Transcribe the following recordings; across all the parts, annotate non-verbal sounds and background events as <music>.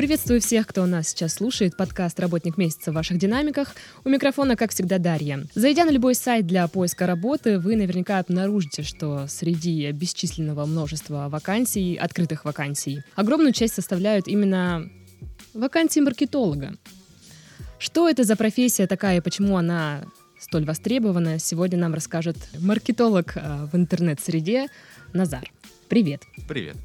Приветствую всех, кто нас сейчас слушает. Подкаст «Работник месяца» в ваших динамиках. У микрофона, как всегда, Дарья. Зайдя на любой сайт для поиска работы, вы наверняка обнаружите, что среди бесчисленного множества вакансий, открытых вакансий, огромную часть составляют именно вакансии маркетолога. Что это за профессия такая и почему она столь востребована, сегодня нам расскажет маркетолог э, в интернет-среде Назар. Привет. Привет.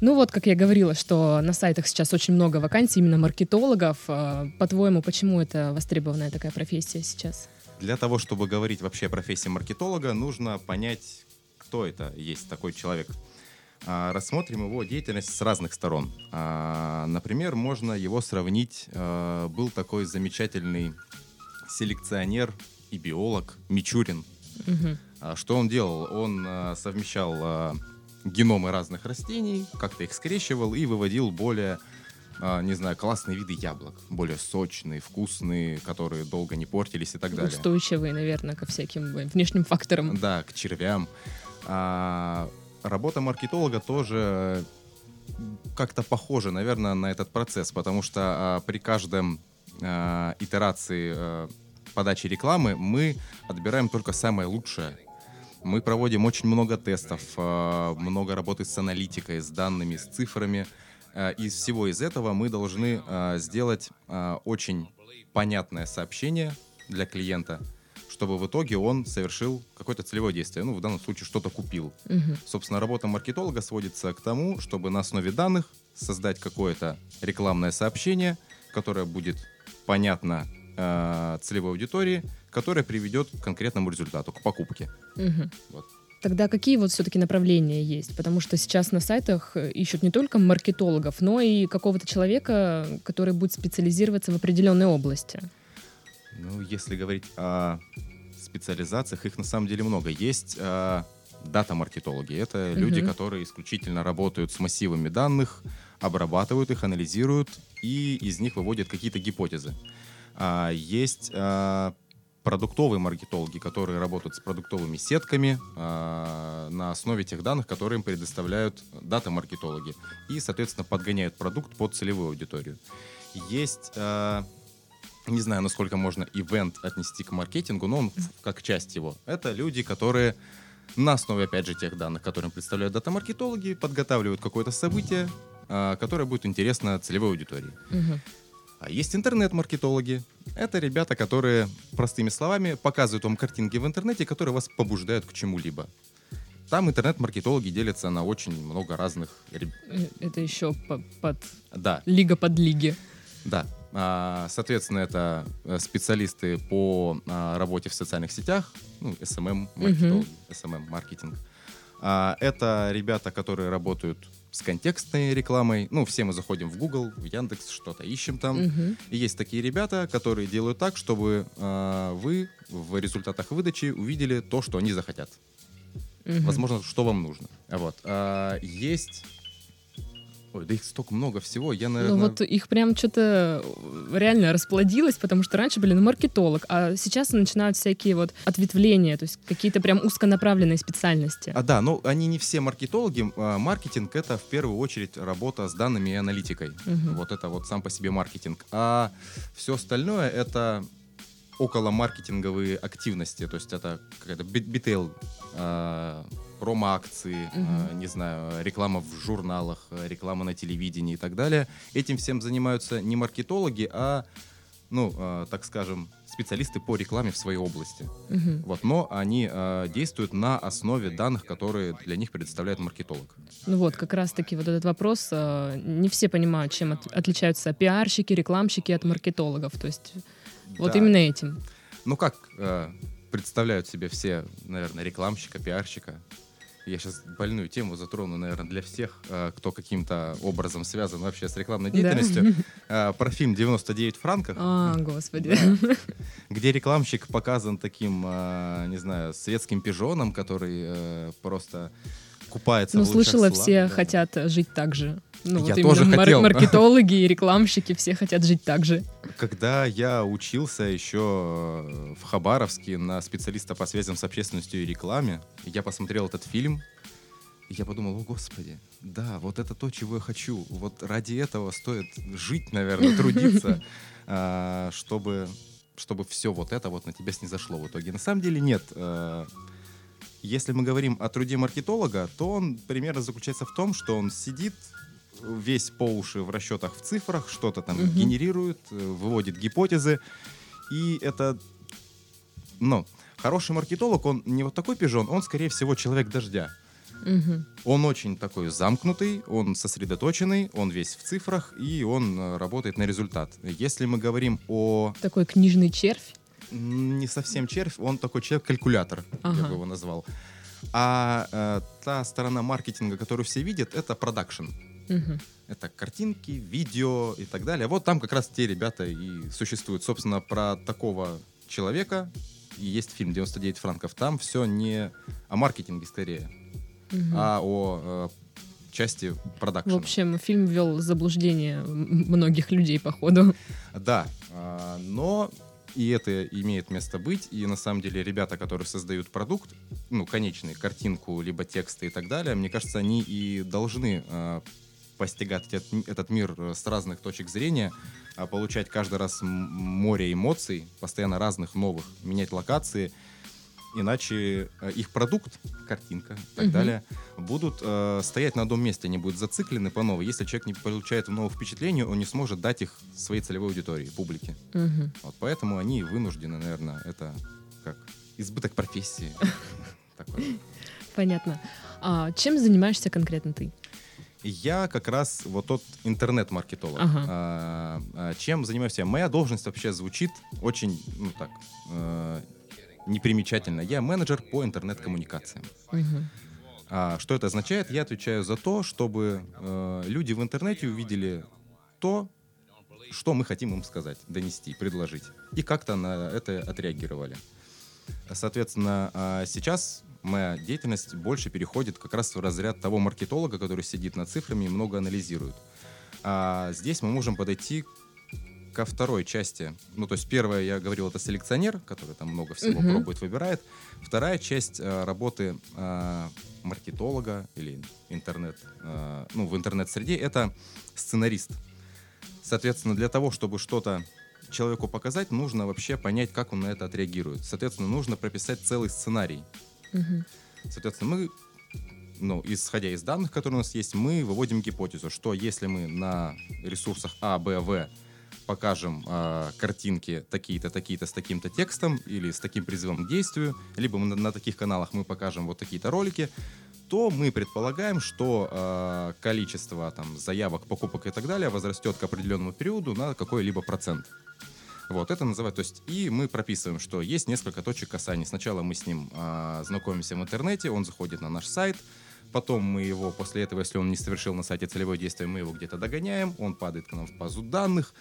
Ну вот, как я говорила, что на сайтах сейчас очень много вакансий именно маркетологов. Э, по-твоему, почему это востребованная такая профессия сейчас? Для того, чтобы говорить вообще о профессии маркетолога, нужно понять, кто это есть такой человек. А, рассмотрим его деятельность с разных сторон. А, например, можно его сравнить. А, был такой замечательный селекционер и биолог Мичурин. Угу. Что он делал? Он совмещал геномы разных растений, как-то их скрещивал и выводил более не знаю, классные виды яблок, более сочные, вкусные, которые долго не портились и так далее. Устойчивые, наверное, ко всяким внешним факторам. Да, к червям. А, работа маркетолога тоже как-то похожа, наверное, на этот процесс, потому что а, при каждом а, итерации а, подачи рекламы мы отбираем только самое лучшее. Мы проводим очень много тестов, а, много работы с аналитикой, с данными, с цифрами. А, из всего из этого мы должны а, сделать очень понятное сообщение для клиента – чтобы в итоге он совершил какое-то целевое действие. Ну, в данном случае что-то купил. Угу. Собственно, работа маркетолога сводится к тому, чтобы на основе данных создать какое-то рекламное сообщение, которое будет понятно э, целевой аудитории, которое приведет к конкретному результату, к покупке. Угу. Вот. Тогда какие вот все-таки направления есть? Потому что сейчас на сайтах ищут не только маркетологов, но и какого-то человека, который будет специализироваться в определенной области. Ну, если говорить о специализациях, их на самом деле много. Есть э, дата-маркетологи. Это uh-huh. люди, которые исключительно работают с массивами данных, обрабатывают их, анализируют и из них выводят какие-то гипотезы. А, есть а, продуктовые маркетологи, которые работают с продуктовыми сетками а, на основе тех данных, которые им предоставляют дата-маркетологи. И, соответственно, подгоняют продукт под целевую аудиторию. Есть а, не знаю, насколько можно ивент отнести к маркетингу, но он как часть его. Это люди, которые на основе, опять же, тех данных, которые представляют дата-маркетологи, подготавливают какое-то событие, а, которое будет интересно целевой аудитории. Угу. А есть интернет-маркетологи. Это ребята, которые, простыми словами, показывают вам картинки в интернете, которые вас побуждают к чему-либо. Там интернет-маркетологи делятся на очень много разных... Э, это еще под... Да. Лига под лиги. Да. А, соответственно, это э, специалисты по а, работе в социальных сетях, ну, SMM, маркетинг, SMM, маркетинг. Это ребята, которые работают с контекстной рекламой. Ну, все мы заходим в Google, в Яндекс, что-то ищем там. Угу. И есть такие ребята, которые делают так, чтобы э, вы в результатах выдачи увидели то, что они захотят. Угу. Возможно, что вам нужно. Вот. А, есть Ой, да их столько много всего, я, наверное... Ну вот их прям что-то реально расплодилось, потому что раньше были, ну, маркетолог, а сейчас начинают всякие вот ответвления, то есть какие-то прям узконаправленные специальности. А да, но они не все маркетологи. А, маркетинг — это в первую очередь работа с данными и аналитикой. Угу. Вот это вот сам по себе маркетинг. А все остальное — это около маркетинговые активности, то есть это какая-то битейл, э, промо-акции, угу. э, не знаю, реклама в журналах, реклама на телевидении и так далее. Этим всем занимаются не маркетологи, а, ну, э, так скажем, специалисты по рекламе в своей области. Угу. Вот, но они э, действуют на основе данных, которые для них предоставляет маркетолог. Ну вот, как раз-таки вот этот вопрос, э, не все понимают, чем от, отличаются пиарщики, рекламщики от маркетологов. То есть вот да. именно этим. Ну как э, представляют себе все, наверное, рекламщика, пиарщика? Я сейчас больную тему затрону, наверное, для всех, э, кто каким-то образом связан вообще с рекламной деятельностью. Да. <laughs> Э, про фильм «99 франков». А, господи. Да, <laughs> где рекламщик показан таким, э, не знаю, светским пижоном, который просто купается ну, в слышала, слав, все да. хотят жить так же. Ну, я вот тоже хотел. маркетологи и <laughs> рекламщики все хотят жить так же. Когда я учился еще э, в Хабаровске на специалиста по связям с общественностью и рекламе, я посмотрел этот фильм, я подумал, о господи, да, вот это то, чего я хочу. Вот ради этого стоит жить, наверное, трудиться, <laughs> а, чтобы, чтобы все вот это вот на тебя снизошло в итоге. На самом деле нет. А, если мы говорим о труде маркетолога, то он примерно заключается в том, что он сидит весь по уши в расчетах в цифрах, что-то там угу. генерирует, э, выводит гипотезы. И это, ну, хороший маркетолог, он не вот такой пижон, он, скорее всего, человек дождя. Угу. Он очень такой замкнутый, он сосредоточенный, он весь в цифрах, и он э, работает на результат. Если мы говорим о... Такой книжный червь? Не совсем червь, он такой человек-калькулятор, ага. я бы его назвал. А э, та сторона маркетинга, которую все видят, это продакшн. Угу. Это картинки, видео и так далее. Вот там как раз те ребята и существуют. Собственно, про такого человека и есть фильм «99 франков». Там все не о маркетинге скорее, угу. а о э, части продакшена. В общем, фильм ввел заблуждение многих людей, походу. Да, э, но и это имеет место быть. И на самом деле ребята, которые создают продукт, ну, конечный, картинку, либо тексты и так далее, мне кажется, они и должны э, постигать этот, этот мир с разных точек зрения, а получать каждый раз море эмоций, постоянно разных новых, менять локации — иначе э, их продукт, картинка и так угу. далее, будут э, стоять на одном месте, они будут зациклены по новой. Если человек не получает новых впечатлений, он не сможет дать их своей целевой аудитории, публике. Угу. Вот поэтому они вынуждены, наверное, это как избыток профессии. <laughs> Понятно. А чем занимаешься конкретно ты? Я как раз вот тот интернет-маркетолог. Ага. А, а, чем занимаюсь я? Моя должность вообще звучит очень, ну так, э, непримечательно. Я менеджер по интернет-коммуникациям. Угу. А, что это означает? Я отвечаю за то, чтобы э, люди в интернете увидели то, что мы хотим им сказать, донести, предложить. И как-то на это отреагировали. Соответственно, а сейчас моя деятельность больше переходит как раз в разряд того маркетолога, который сидит над цифрами и много анализирует. А здесь мы можем подойти ко второй части. Ну, то есть первая, я говорил, это селекционер, который там много всего uh-huh. пробует, выбирает. Вторая часть э, работы э, маркетолога или интернет, э, ну, в интернет-среде, это сценарист. Соответственно, для того, чтобы что-то человеку показать, нужно вообще понять, как он на это отреагирует. Соответственно, нужно прописать целый сценарий. Uh-huh. Соответственно, мы ну, исходя из данных, которые у нас есть, мы выводим гипотезу, что если мы на ресурсах А, Б, В покажем э, картинки такие-то, такие-то с таким-то текстом или с таким призывом к действию, либо на, на таких каналах мы покажем вот такие-то ролики, то мы предполагаем, что э, количество там, заявок, покупок и так далее возрастет к определенному периоду на какой-либо процент. Вот, это называют, то есть, и мы прописываем, что есть несколько точек касания. Сначала мы с ним э, знакомимся в интернете, он заходит на наш сайт, Потом мы его, после этого, если он не совершил на сайте целевое действие, мы его где-то догоняем, он падает к нам в базу данных,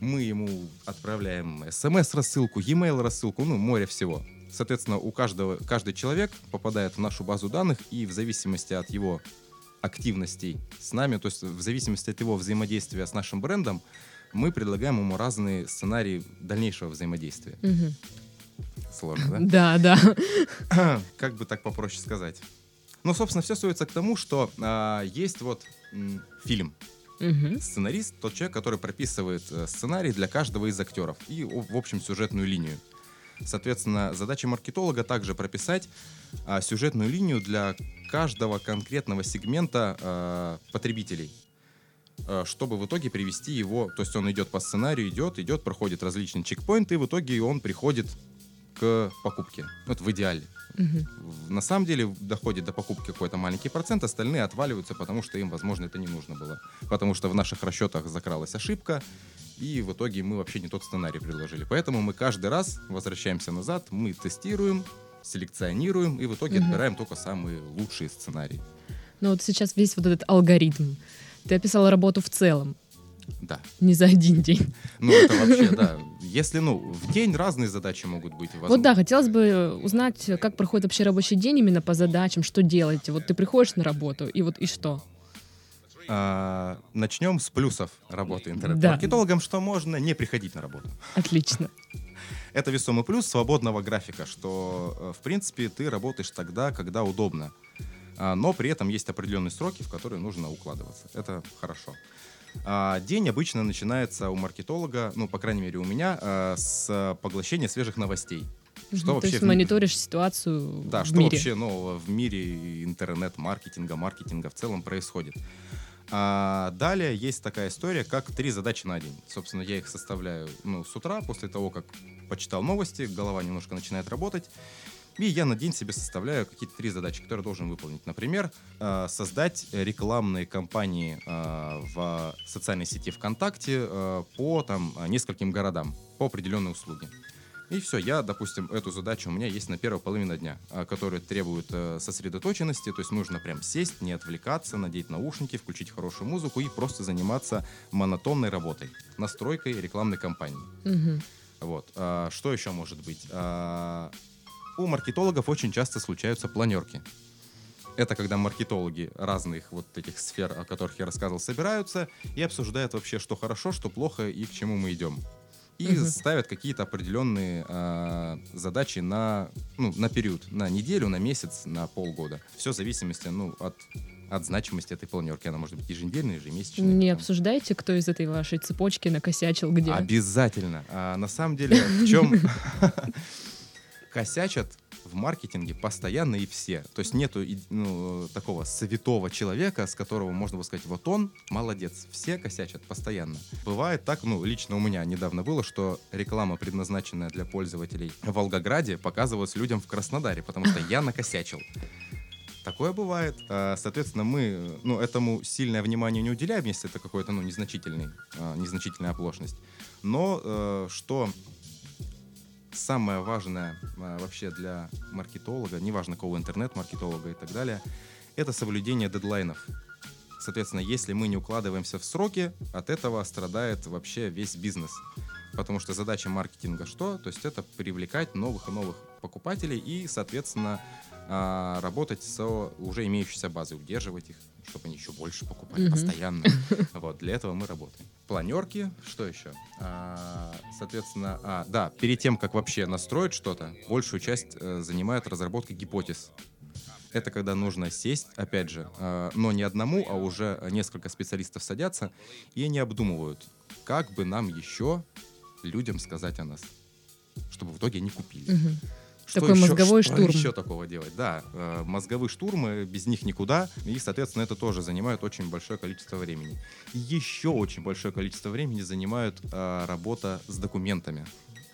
мы ему отправляем смс-рассылку, e-mail рассылку, ну, море всего. Соответственно, у каждого, каждый человек попадает в нашу базу данных, и в зависимости от его активностей с нами, то есть в зависимости от его взаимодействия с нашим брендом, мы предлагаем ему разные сценарии дальнейшего взаимодействия. Угу. Сложно, да? Да, да. <coughs> Как бы так попроще сказать. Ну, собственно, все сводится к тому, что а, есть вот м, фильм, Угу. Сценарист тот человек, который прописывает э, сценарий для каждого из актеров и, в общем, сюжетную линию. Соответственно, задача маркетолога также прописать а, сюжетную линию для каждого конкретного сегмента а, потребителей, чтобы в итоге привести его, то есть он идет по сценарию, идет, идет, проходит различные чекпоинты, и в итоге он приходит к покупке. Вот в идеале. Угу. На самом деле доходит до покупки какой-то маленький процент, остальные отваливаются, потому что им, возможно, это не нужно было. Потому что в наших расчетах закралась ошибка, и в итоге мы вообще не тот сценарий предложили. Поэтому мы каждый раз возвращаемся назад, мы тестируем, селекционируем и в итоге угу. отбираем только самые лучшие сценарии. Ну вот сейчас весь вот этот алгоритм. Ты описал работу в целом. Да. Не за один день. Ну, это вообще, да. <laughs> Если, ну, в день разные задачи могут быть. Возможно. Вот да, хотелось бы узнать, как проходит вообще рабочий день именно по задачам, что делаете. Вот ты приходишь на работу, и вот и что? А, начнем с плюсов работы интернет-маркетологом, да. что можно не приходить на работу. Отлично. <laughs> Это весомый плюс свободного графика, что, э, в принципе, ты работаешь тогда, когда удобно. А, но при этом есть определенные сроки, в которые нужно укладываться. Это хорошо. А, день обычно начинается у маркетолога, ну, по крайней мере, у меня, а, с поглощения свежих новостей. Что То вообще есть в... мониторишь ситуацию да, в что мире. вообще нового в мире интернет-маркетинга, маркетинга в целом происходит. А далее есть такая история, как три задачи на день. Собственно, я их составляю ну, с утра, после того, как почитал новости, голова немножко начинает работать. И я на день себе составляю какие-то три задачи, которые должен выполнить. Например, э, создать рекламные кампании э, в социальной сети ВКонтакте э, по там, нескольким городам, по определенной услуге. И все, я, допустим, эту задачу у меня есть на первой половине дня, которая требует сосредоточенности, то есть нужно прям сесть, не отвлекаться, надеть наушники, включить хорошую музыку и просто заниматься монотонной работой, настройкой рекламной кампании. Угу. Вот. А, что еще может быть? А, у маркетологов очень часто случаются планерки. Это когда маркетологи разных вот этих сфер, о которых я рассказывал, собираются и обсуждают вообще, что хорошо, что плохо и к чему мы идем. И угу. ставят какие-то определенные э, задачи на, ну, на период, на неделю, на месяц, на полгода. Все в зависимости ну, от от значимости этой планерки. Она может быть еженедельной, ежемесячной. Не обсуждайте, кто из этой вашей цепочки накосячил где. Обязательно. А на самом деле, в чем <laughs> косячат в маркетинге постоянно и все. То есть нету ну, такого святого человека, с которого можно бы сказать, вот он молодец. Все косячат постоянно. Бывает так, ну, лично у меня недавно было, что реклама, предназначенная для пользователей в Волгограде, показывалась людям в Краснодаре, потому что я накосячил. Такое бывает. А, соответственно, мы ну, этому сильное внимание не уделяем, если это какой-то ну, незначительный, а, незначительная оплошность. Но э, что самое важное а, вообще для маркетолога, неважно какого интернет-маркетолога и так далее, это соблюдение дедлайнов. Соответственно, если мы не укладываемся в сроки, от этого страдает вообще весь бизнес. Потому что задача маркетинга что? То есть это привлекать новых и новых покупателей и, соответственно, а, работать с уже имеющейся базой, удерживать их, чтобы они еще больше покупали mm-hmm. постоянно. <laughs> Вот, для этого мы работаем. Планерки, что еще? А, соответственно, а, да, перед тем, как вообще настроить что-то, большую часть э, занимает разработка гипотез. Это когда нужно сесть, опять же, э, но не одному, а уже несколько специалистов садятся, и они обдумывают, как бы нам еще людям сказать о нас, чтобы в итоге они купили. Угу. Что Такой еще, мозговой что штурм. еще такого делать? Да, э, мозговые штурмы, без них никуда. И, соответственно, это тоже занимает очень большое количество времени. И еще очень большое количество времени занимает э, работа с документами.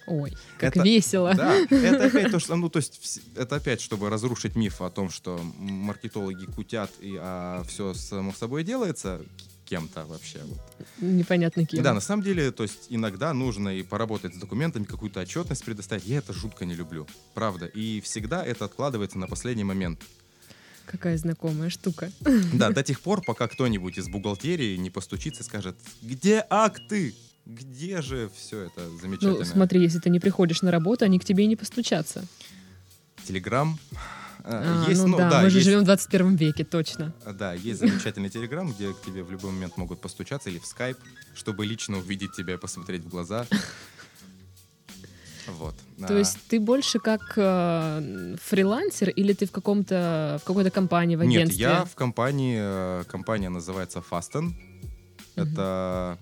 Ой, как это, весело. Да, это опять то, <laughs> что, ну, то есть, это опять, чтобы разрушить миф о том, что маркетологи кутят и а, все само собой делается кем-то вообще. Вот. Непонятно кем. Да, на самом деле, то есть иногда нужно и поработать с документами, какую-то отчетность предоставить. Я это жутко не люблю, правда. И всегда это откладывается на последний момент. Какая знакомая штука. Да, до тех пор, пока кто-нибудь из бухгалтерии не постучится и скажет, где акты? Где же все это замечательно? Ну, смотри, если ты не приходишь на работу, они к тебе и не постучатся. Телеграм, а, есть, ну, ну да, да, мы же есть, живем в 21 веке, точно. Да, есть замечательный телеграм, где к тебе в любой момент могут постучаться, или в скайп, чтобы лично увидеть тебя и посмотреть в глаза. Вот. То а. есть ты больше как э, фрилансер или ты в каком-то в какой-то компании в агентстве? Нет, я в компании. Э, компания называется Fasten. Это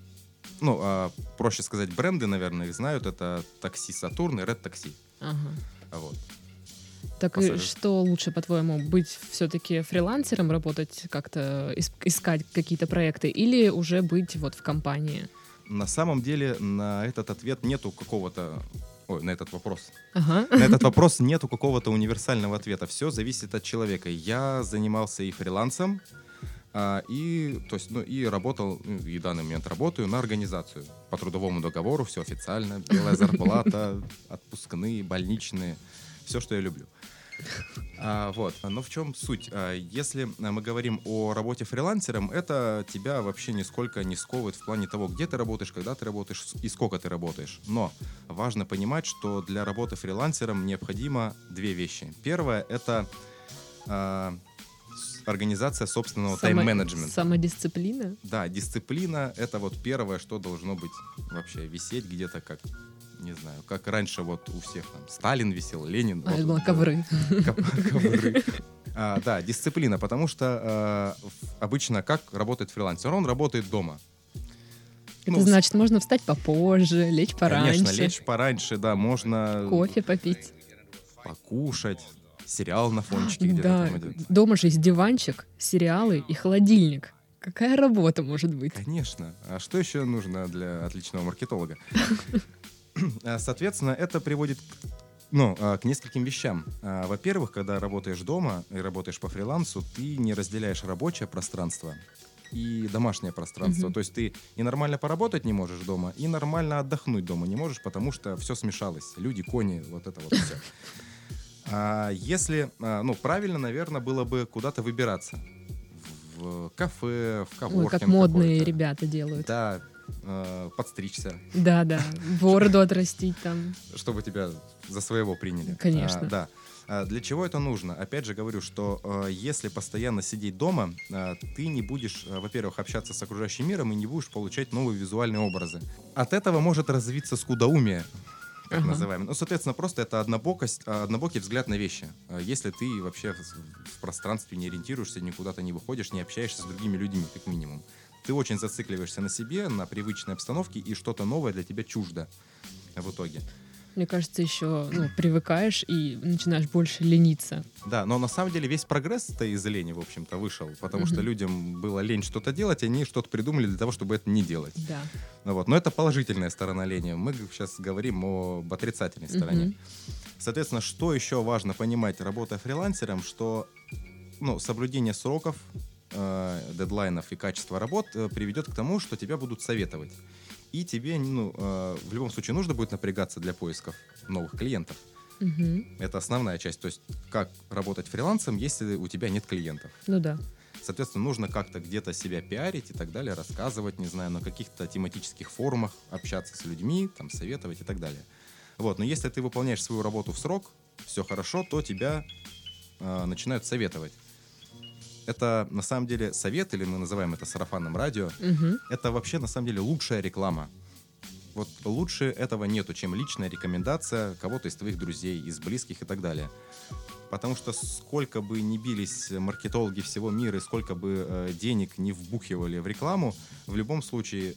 ну э, проще сказать бренды, наверное, их знают. Это такси Сатурн и Red Taxi. Ага. Вот. Так и что лучше, по-твоему, быть все-таки фрилансером, работать как-то, искать какие-то проекты, или уже быть вот в компании? На самом деле на этот ответ нету какого-то Ой, на этот вопрос. Ага. На этот <laughs> вопрос нету какого-то универсального ответа. Все зависит от человека. Я занимался и фрилансом, а, и, то есть, ну, и работал, и в данный момент работаю на организацию. По трудовому договору все официально. Белая зарплата, <laughs> отпускные, больничные. Все, что я люблю. <laughs> А, вот. Но в чем суть? А, если мы говорим о работе фрилансером, это тебя вообще нисколько не сковывает в плане того, где ты работаешь, когда ты работаешь и сколько ты работаешь. Но важно понимать, что для работы фрилансером необходимо две вещи. Первое — это а, организация собственного Само, тайм-менеджмента. Самодисциплина? Да, дисциплина — это вот первое, что должно быть вообще висеть где-то как не знаю, как раньше вот у всех там Сталин висел, Ленин. А, вот, я думала, ковры. Ковры. <laughs> А, да, дисциплина, потому что э, обычно как работает фрилансер? Он работает дома. Это ну, значит, можно встать попозже, лечь пораньше. Конечно, лечь пораньше, да, можно... Кофе попить. Покушать, сериал на фончике где-то да. там идет. Дома же есть диванчик, сериалы и холодильник. Какая работа может быть? Конечно. А что еще нужно для отличного маркетолога? <laughs> А, <clears throat> соответственно, это приводит ну, а, к нескольким вещам. А, во-первых, когда работаешь дома и работаешь по фрилансу, ты не разделяешь рабочее пространство и домашнее пространство. Mm-hmm. То есть ты и нормально поработать не можешь дома, и нормально отдохнуть дома не можешь, потому что все смешалось. Люди, кони, вот это вот все. А если, ну, правильно, наверное, было бы куда-то выбираться. В кафе, в коворкинг Ой, как модные ребята делают. Да, э, подстричься. Да, да, бороду отрастить там. Чтобы тебя за своего приняли. Конечно. А, да. А для чего это нужно? Опять же говорю, что э, если постоянно сидеть дома, э, ты не будешь, э, во-первых, общаться с окружающим миром и не будешь получать новые визуальные образы. От этого может развиться скудоумие как uh-huh. называем. Ну, соответственно, просто это однобокость, а, однобокий взгляд на вещи. А, если ты вообще в пространстве не ориентируешься, никуда-то не выходишь, не общаешься с другими людьми, как минимум. Ты очень зацикливаешься на себе, на привычной обстановке, и что-то новое для тебя чуждо в итоге мне кажется, еще ну, привыкаешь и начинаешь больше лениться. Да, но на самом деле весь прогресс-то из лени, в общем-то, вышел, потому mm-hmm. что людям было лень что-то делать, они что-то придумали для того, чтобы это не делать. Да. Ну, вот. Но это положительная сторона лени. Мы сейчас говорим об отрицательной стороне. Mm-hmm. Соответственно, что еще важно понимать, работая фрилансером, что ну, соблюдение сроков, э, дедлайнов и качества работ э, приведет к тому, что тебя будут советовать и тебе ну, э, в любом случае нужно будет напрягаться для поисков новых клиентов. Угу. Это основная часть. То есть как работать фрилансом, если у тебя нет клиентов. Ну да. Соответственно, нужно как-то где-то себя пиарить и так далее, рассказывать, не знаю, на каких-то тематических форумах, общаться с людьми, там, советовать и так далее. Вот. Но если ты выполняешь свою работу в срок, все хорошо, то тебя э, начинают советовать это на самом деле совет, или мы называем это сарафанным радио, угу. это вообще на самом деле лучшая реклама. Вот лучше этого нету, чем личная рекомендация кого-то из твоих друзей, из близких и так далее. Потому что сколько бы ни бились маркетологи всего мира, и сколько бы э, денег не вбухивали в рекламу, в любом случае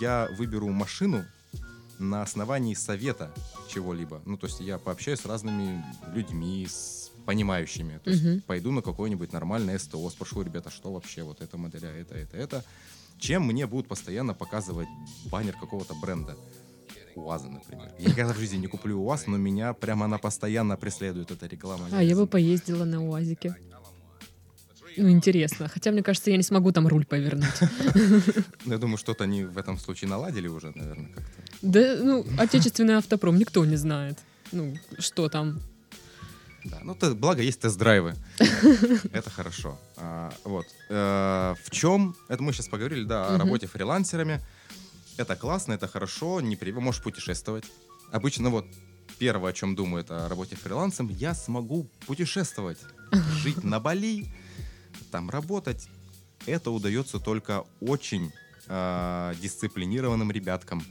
я выберу машину на основании совета чего-либо. Ну, то есть я пообщаюсь с разными людьми, с понимающими. То есть пойду на какой-нибудь нормальный СТО, спрошу, ребята, что вообще вот эта модель, а это, это, это. Чем мне будут постоянно показывать баннер какого-то бренда. УАЗа, например. Я никогда в жизни не куплю УАЗ, но меня прямо она постоянно преследует, эта реклама. А, я бы поездила на УАЗике. Ну, интересно. Хотя, мне кажется, я не смогу там руль повернуть. <laughs> Я думаю, что-то они в этом случае наладили уже, наверное, как-то. Да, ну, отечественный автопром никто не знает. Ну, что там да, ну, то, благо есть тест-драйвы. <laughs> Это хорошо. А, вот. Э, в чем? Это мы сейчас поговорили, да, о работе фрилансерами. Это классно, это хорошо, не при... можешь путешествовать. Обычно вот первое, о чем думают о работе фрилансом, я смогу путешествовать, <laughs> жить на Бали, там работать. Это удается только очень э, дисциплинированным ребяткам.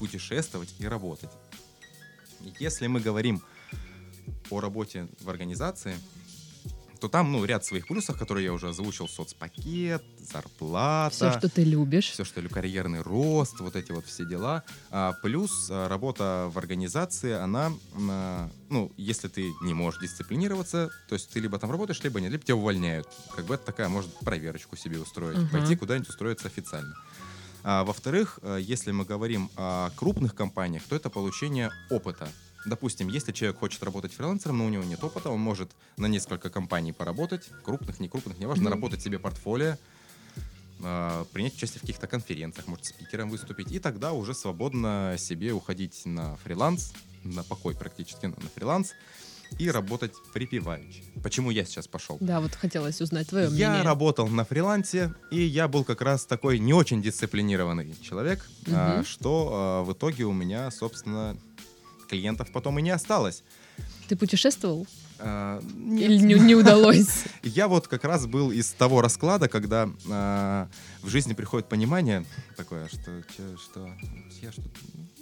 Путешествовать и работать. Если мы говорим по работе в организации, то там, ну, ряд своих плюсов, которые я уже озвучил, соцпакет, зарплата. Все, что ты любишь. Все, что люблю, карьерный рост, вот эти вот все дела. А, плюс а, работа в организации, она, а, ну, если ты не можешь дисциплинироваться, то есть ты либо там работаешь, либо нет, либо тебя увольняют. Как бы это такая, может, проверочку себе устроить, uh-huh. пойти куда-нибудь устроиться официально. А, во-вторых, а, если мы говорим о крупных компаниях, то это получение опыта допустим, если человек хочет работать фрилансером, но у него нет опыта, он может на несколько компаний поработать, крупных, не крупных, неважно, mm-hmm. наработать себе портфолио, э, принять участие в каких-то конференциях, может, спикером выступить, и тогда уже свободно себе уходить на фриланс, на покой практически, на фриланс, и работать припеваючи. Почему я сейчас пошел? Да, вот хотелось узнать твое мнение. Я работал на фрилансе, и я был как раз такой не очень дисциплинированный человек, угу. а, что а, в итоге у меня, собственно, клиентов потом и не осталось. Ты путешествовал? А, Или не, не удалось? <laughs> Я вот как раз был из того расклада, когда а, в жизни приходит понимание такое, что что я что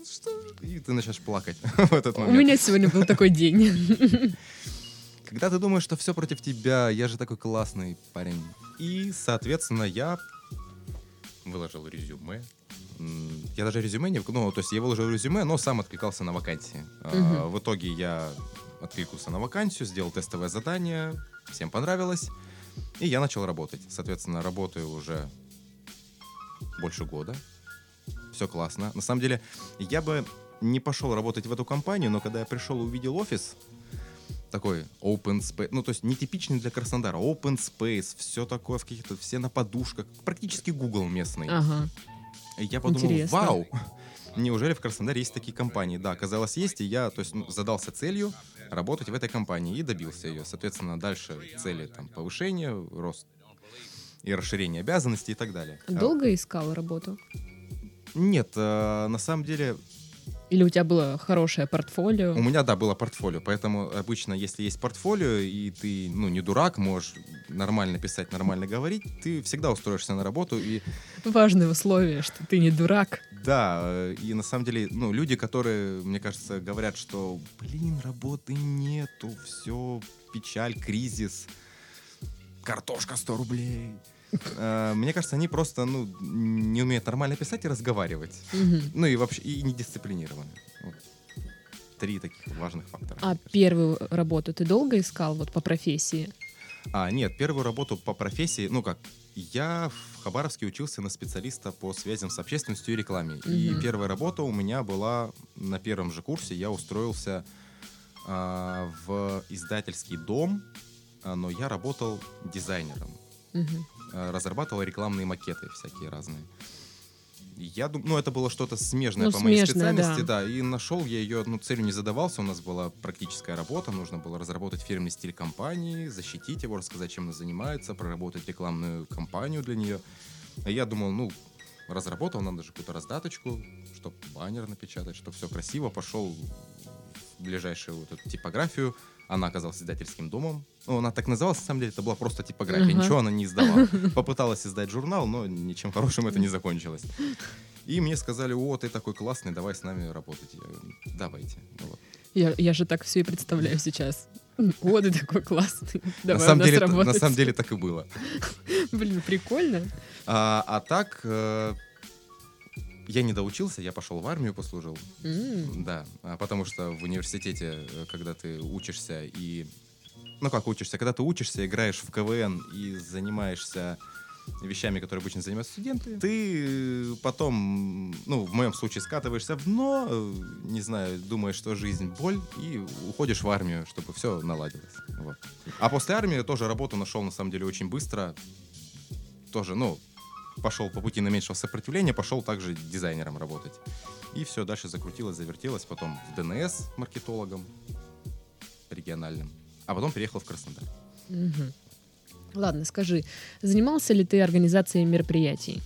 что и ты начинаешь плакать <laughs> в этот момент. У меня сегодня был такой день. <laughs> когда ты думаешь, что все против тебя, я же такой классный парень. И, соответственно, я выложил резюме. Я даже резюме не... Ну, то есть я выложил резюме, но сам откликался на вакансии. Угу. В итоге я откликнулся на вакансию, сделал тестовое задание, всем понравилось. И я начал работать. Соответственно, работаю уже больше года. Все классно. На самом деле, я бы не пошел работать в эту компанию, но когда я пришел и увидел офис, такой open space, ну то есть нетипичный для Краснодара, open space, все такое в каких-то, все на подушках, практически Google местный. Ага. И я подумал, Интересно. вау, неужели в Краснодаре есть такие компании? Да, оказалось есть, и я то есть, ну, задался целью работать в этой компании и добился ее. Соответственно, дальше цели там повышение, рост и расширение обязанностей и так далее. Долго искал работу? Нет, э, на самом деле или у тебя было хорошее портфолио? У меня, да, было портфолио. Поэтому обычно, если есть портфолио, и ты, ну, не дурак, можешь нормально писать, нормально говорить, ты всегда устроишься на работу. И... Важное условие, что ты не дурак. Да, э, и на самом деле, ну, люди, которые, мне кажется, говорят, что, блин, работы нету, все, печаль, кризис, картошка 100 рублей. Э, мне кажется, они просто ну, не умеют нормально писать и разговаривать. Ну и вообще и не дисциплинированы. Три таких важных фактора. А первую работу ты долго искал вот по профессии? А, нет, первую работу по профессии, ну как, я в Хабаровске учился на специалиста по связям с общественностью и рекламе. Угу. И первая работа у меня была на первом же курсе. Я устроился а, в издательский дом, а, но я работал дизайнером. Угу. Э, разрабатывал рекламные макеты всякие разные. Я думаю, ну, это было что-то смежное ну, по моей смежное, специальности, да. да. И нашел я ее, ну, целью не задавался. У нас была практическая работа. Нужно было разработать фирменный стиль компании, защитить его, рассказать, чем она занимается, проработать рекламную кампанию для нее. И я думал, ну, разработал, надо же какую-то раздаточку, чтобы баннер напечатать, чтобы все красиво. Пошел в ближайшую вот эту типографию, она оказалась издательским домом. Ну, она так называлась, на самом деле, это была просто типография. Uh-huh. Ничего она не издавала. <laughs> Попыталась издать журнал, но ничем хорошим это не закончилось. И мне сказали, о, ты такой классный, давай с нами работать. Я говорю, давайте. Ну вот. Я, я же так все и представляю сейчас. О, ты такой классный. <laughs> Давай на, самом деле, на самом деле так и было. <laughs> Блин, прикольно. А, а так, э, я не доучился, я пошел в армию, послужил. Mm. Да, а потому что в университете, э, когда ты учишься и... Ну как учишься? Когда ты учишься, играешь в КВН и занимаешься вещами, которые обычно занимаются студенты, ты потом, ну, в моем случае, скатываешься в дно, э, не знаю, думаешь, что жизнь боль, и уходишь в армию, чтобы все наладилось. Вот. А после армии тоже работу нашел, на самом деле, очень быстро. Тоже, ну, пошел по пути наименьшего сопротивления, пошел также дизайнером работать. И все, дальше закрутилось, завертелось, потом в ДНС маркетологом региональным, а потом переехал в Краснодар. Угу. Ладно, скажи, занимался ли ты организацией мероприятий?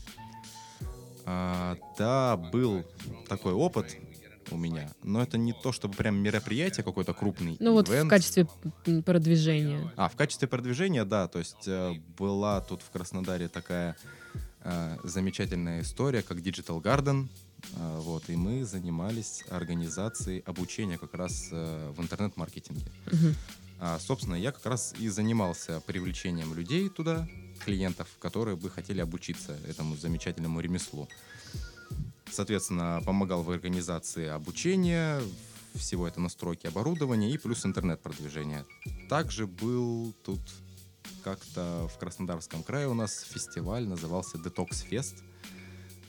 А, да, был такой опыт у меня, но это не то, чтобы прям мероприятие какой-то крупный. Ну вот в качестве продвижения. А, в качестве продвижения, да, то есть э, была тут в Краснодаре такая замечательная история, как Digital Garden. Э, вот, и мы занимались организацией обучения как раз э, в интернет-маркетинге. Uh-huh. А, собственно, я как раз и занимался привлечением людей туда, клиентов, которые бы хотели обучиться этому замечательному ремеслу. Соответственно, помогал в организации обучения, всего это настройки оборудования и плюс интернет-продвижение. Также был тут как-то в Краснодарском крае у нас фестиваль назывался Detox Fest,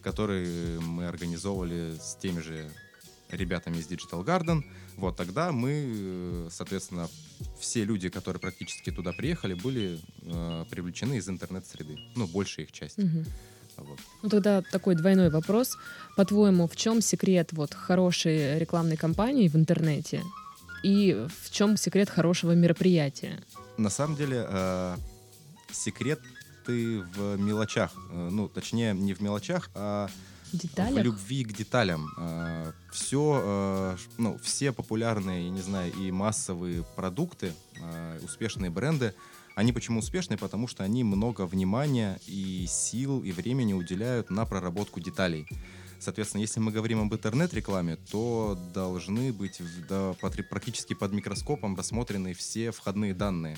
который мы организовывали с теми же ребятами из Digital Garden. Вот тогда мы, соответственно, все люди, которые практически туда приехали, были э, привлечены из интернет-среды. Ну, большая их часть. Угу. Вот. Ну тогда такой двойной вопрос. По-твоему, в чем секрет вот хорошей рекламной кампании в интернете и в чем секрет хорошего мероприятия? На самом деле, э, секрет ты в мелочах. Э, ну, точнее, не в мелочах, а Деталях? в любви к деталям. Э, все, э, ну, все популярные, я не знаю, и массовые продукты, успешные бренды, они почему успешные? Потому что они много внимания и сил, и времени уделяют на проработку деталей. Соответственно, если мы говорим об интернет-рекламе, то должны быть да, практически под микроскопом рассмотрены все входные данные,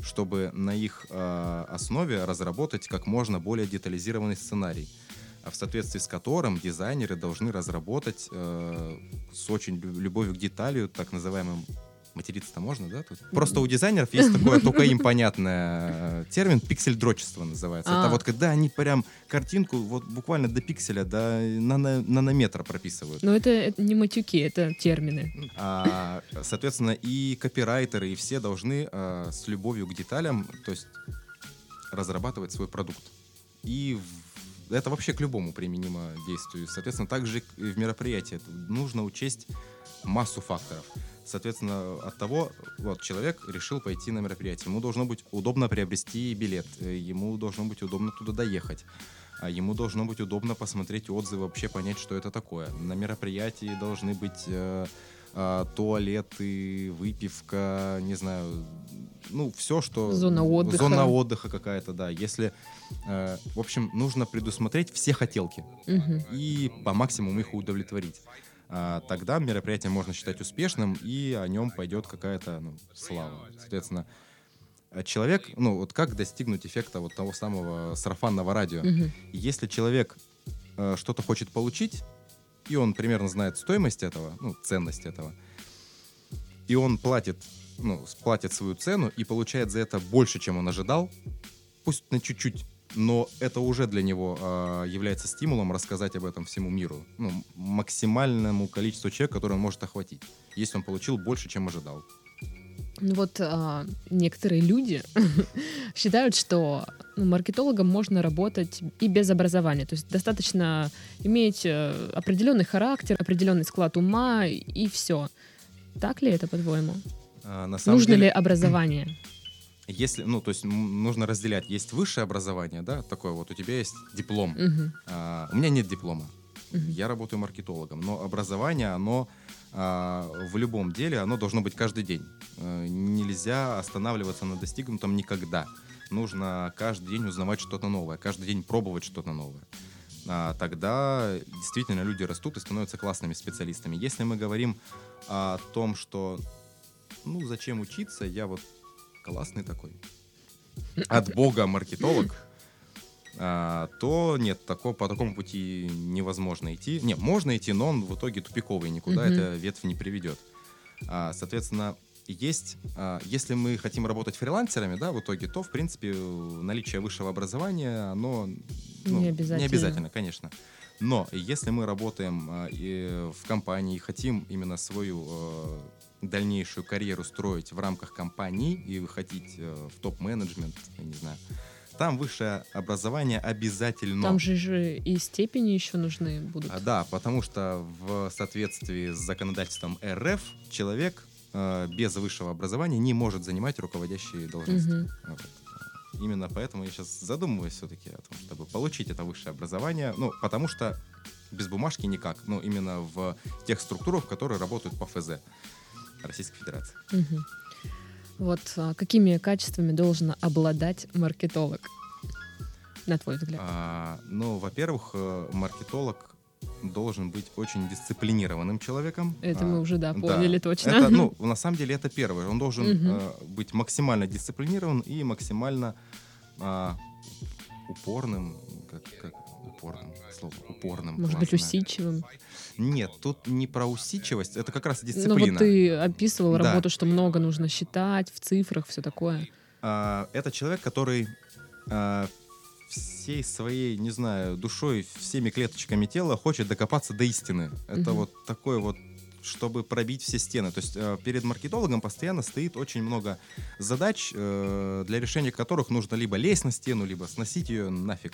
чтобы на их э, основе разработать как можно более детализированный сценарий, а в соответствии с которым дизайнеры должны разработать э, с очень любовью к деталью, так называемым Материться-то можно, да? Тут? Просто у дизайнеров есть такой только им <laughs> понятный э, термин пиксель-дрочество называется. А. Это вот когда они прям картинку вот буквально до пикселя, до нано нанометра прописывают. Но это, это не матюки, это термины. А, соответственно, и копирайтеры, и все должны а, с любовью к деталям, то есть разрабатывать свой продукт. И это вообще к любому применимо действию. Соответственно, также и в мероприятии нужно учесть массу факторов. Соответственно, от того, вот человек решил пойти на мероприятие. Ему должно быть удобно приобрести билет, э, ему должно быть удобно туда доехать. А ему должно быть удобно посмотреть отзывы, вообще понять, что это такое. На мероприятии должны быть э, э, туалеты, выпивка, не знаю, ну, все, что... Зона отдыха. Зона отдыха какая-то, да. Если, э, в общем, нужно предусмотреть все хотелки угу. и по максимуму их удовлетворить. А, тогда мероприятие можно считать успешным, и о нем пойдет какая-то ну, слава. Соответственно, человек, ну вот как достигнуть эффекта вот того самого сарафанного радио? Угу. Если человек э, что-то хочет получить, и он примерно знает стоимость этого, ну, ценность этого, и он платит, ну, платит свою цену и получает за это больше, чем он ожидал, пусть на чуть-чуть но это уже для него э, является стимулом рассказать об этом всему миру, ну, максимальному количеству человек, который он может охватить, если он получил больше, чем ожидал. Ну вот а, некоторые люди <laughs> считают, что ну, маркетологом можно работать и без образования. То есть достаточно иметь э, определенный характер, определенный склад ума и все. Так ли это, по-твоему? А, Нужно деле... ли образование? Если, ну, то есть нужно разделять. Есть высшее образование, да, такое вот, у тебя есть диплом. Угу. А, у меня нет диплома. Угу. Я работаю маркетологом, но образование, оно а, в любом деле, оно должно быть каждый день. А, нельзя останавливаться на достигнутом никогда. Нужно каждый день узнавать что-то новое, каждый день пробовать что-то новое. А, тогда действительно люди растут и становятся классными специалистами. Если мы говорим о том, что ну, зачем учиться, я вот классный такой, от бога маркетолог, а, то нет, тако, по такому пути невозможно идти. Не, можно идти, но он в итоге тупиковый, никуда mm-hmm. эта ветвь не приведет. А, соответственно, есть, а, если мы хотим работать фрилансерами, да, в итоге, то, в принципе, наличие высшего образования, оно ну, не, обязательно. не обязательно, конечно. Но если мы работаем а, и в компании и хотим именно свою а, дальнейшую карьеру строить в рамках компании и выходить э, в топ-менеджмент, я не знаю, там высшее образование обязательно. Там же, же и степени еще нужны будут. А, да, потому что в соответствии с законодательством РФ человек э, без высшего образования не может занимать руководящие должности. Угу. Вот. Именно поэтому я сейчас задумываюсь все-таки о том, чтобы получить это высшее образование. Ну, потому что без бумажки никак. Ну, именно в тех структурах, которые работают по ФЗ. Российской Федерации. Угу. Вот а, какими качествами должен обладать маркетолог, на твой взгляд? А, ну, во-первых, э, маркетолог должен быть очень дисциплинированным человеком. Это а, мы уже, да, поняли да. точно. Это, ну, <laughs> на самом деле это первое. Он должен угу. э, быть максимально дисциплинирован и максимально э, упорным, как, как упорным, слово упорным. Может классное. быть, усидчивым. Нет, тут не про усидчивость, это как раз дисциплина. Ну вот ты описывал да. работу, что много нужно считать в цифрах, все такое. А, это человек, который а, всей своей, не знаю, душой, всеми клеточками тела хочет докопаться до истины. Это угу. вот такой вот чтобы пробить все стены. То есть э, перед маркетологом постоянно стоит очень много задач, э, для решения которых нужно либо лезть на стену, либо сносить ее нафиг.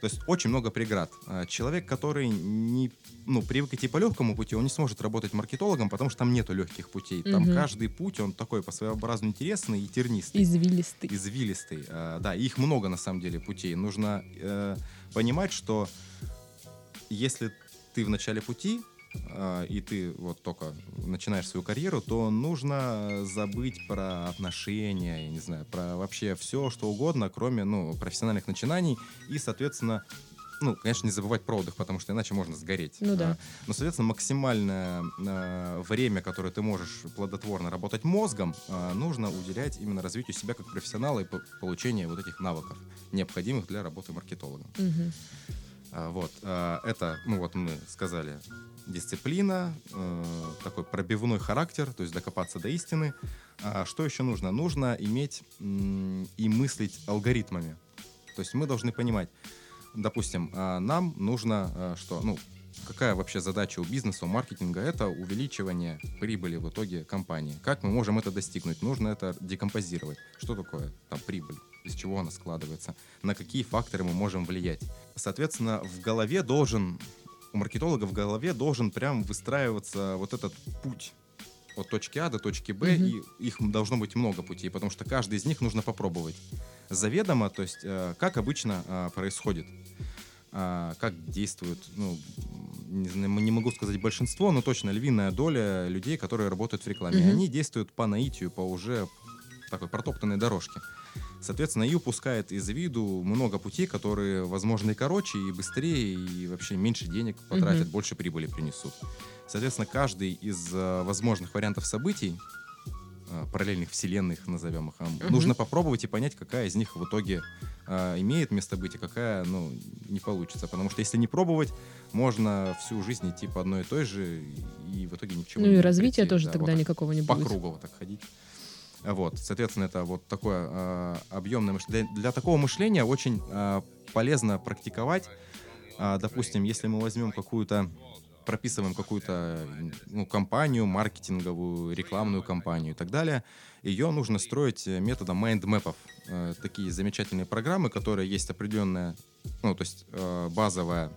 То есть очень много преград. А человек, который не ну, привык идти по легкому пути, он не сможет работать маркетологом, потому что там нету легких путей. Там угу. каждый путь, он такой по своеобразному интересный и тернистый. Извилистый. Извилистый. А, да, их много на самом деле путей. Нужно э, понимать, что если ты в начале пути, и ты вот только начинаешь свою карьеру, то нужно забыть про отношения, я не знаю, про вообще все, что угодно, кроме, ну, профессиональных начинаний, и, соответственно, ну, конечно, не забывать про отдых, потому что иначе можно сгореть. Ну да. Но, соответственно, максимальное э, время, которое ты можешь плодотворно работать мозгом, э, нужно уделять именно развитию себя как профессионала и по- получению вот этих навыков, необходимых для работы маркетолога. Мгм. А, Вот, а, это, ну вот мы сказали, дисциплина, э, такой пробивной характер, то есть докопаться до истины. А Что еще нужно? Нужно иметь и мыслить алгоритмами. То есть мы должны понимать, допустим, нам нужно что? Ну, какая вообще задача у бизнеса, у маркетинга? Это увеличивание прибыли в итоге компании. Как мы можем это достигнуть? Нужно это декомпозировать. Что такое там прибыль? Из чего она складывается? На какие факторы мы можем влиять? Соответственно, в голове должен, у маркетолога в голове должен прям выстраиваться вот этот путь от точки А до точки Б, Мгм. и их должно быть много путей, потому что каждый из них нужно попробовать. Заведомо, то есть э, как обычно э, происходит, а, как действуют, ну, не, могу сказать большинство, но точно львиная доля людей, которые работают в рекламе. Мгм. Они действуют по наитию, по уже такой протоптанной дорожке. Соответственно, и упускает из виду много путей, которые, возможно, и короче, и быстрее, и вообще меньше денег потратят, Мгм. больше прибыли принесут. Соответственно, каждый из э, возможных вариантов событий, э, параллельных вселенных, назовем их, э, нужно попробовать и понять, какая из них в итоге э, имеет место быть, а какая, ну, не получится. Потому что если не пробовать, можно всю жизнь идти по одной и той же, и в итоге ничего Ну и не развития прийти. тоже Да, тогда вот никакого не по будет. кругу вот так ходить. А Вот, соответственно, это вот такое э, объемное мышление. Для, для такого мышления очень э, полезно практиковать. А, допустим, если мы возьмем какую-то, прописываем какую-то ну, компанию, маркетинговую, рекламную компанию и так далее, ее нужно строить э, методом майндмэпов. Э, такие замечательные программы, которые есть определенная, ну, то есть э, базовая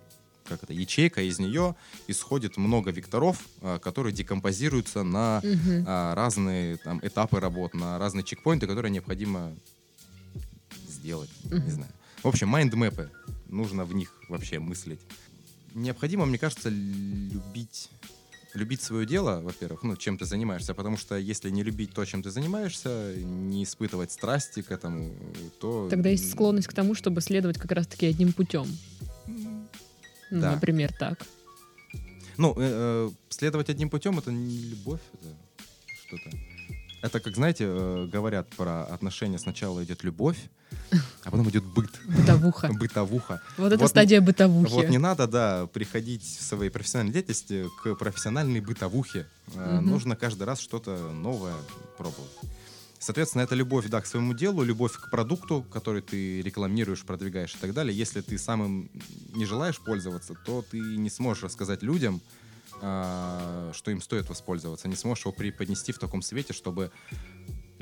как это, ячейка, из нее исходит много векторов, э, которые декомпозируются на а, разные там, этапы работ, на разные чекпоинты, которые необходимо сделать. Не Мгм. знаю. В общем, майндмэпы. Нужно в них вообще мыслить. Необходимо, мне кажется, любить любить свое дело, во-первых, ну, чем ты занимаешься, потому что если не любить то, чем ты занимаешься, не испытывать страсти к этому, то... Тогда есть склонность к тому, чтобы следовать как раз-таки одним путем. Ну, Да. Например, так. Ну, э, э, следовать одним путем это не любовь, это что-то. Это как, знаете, э, говорят про отношения. Сначала идет любовь, а потом идет быт, Бытовуха. <laughs> бытовуха. Вот это Вот стадия бытовухи. Вот не надо, да, приходить в своей профессиональной деятельности к профессиональной бытовухе. Э, Мгм. Нужно каждый раз что-то новое пробовать. Соответственно, это любовь, да, к своему делу, любовь к продукту, который ты рекламируешь, продвигаешь и так далее. Если ты самым не желаешь пользоваться, то ты не сможешь рассказать людям, а, что им стоит воспользоваться. Не сможешь его преподнести в таком свете, чтобы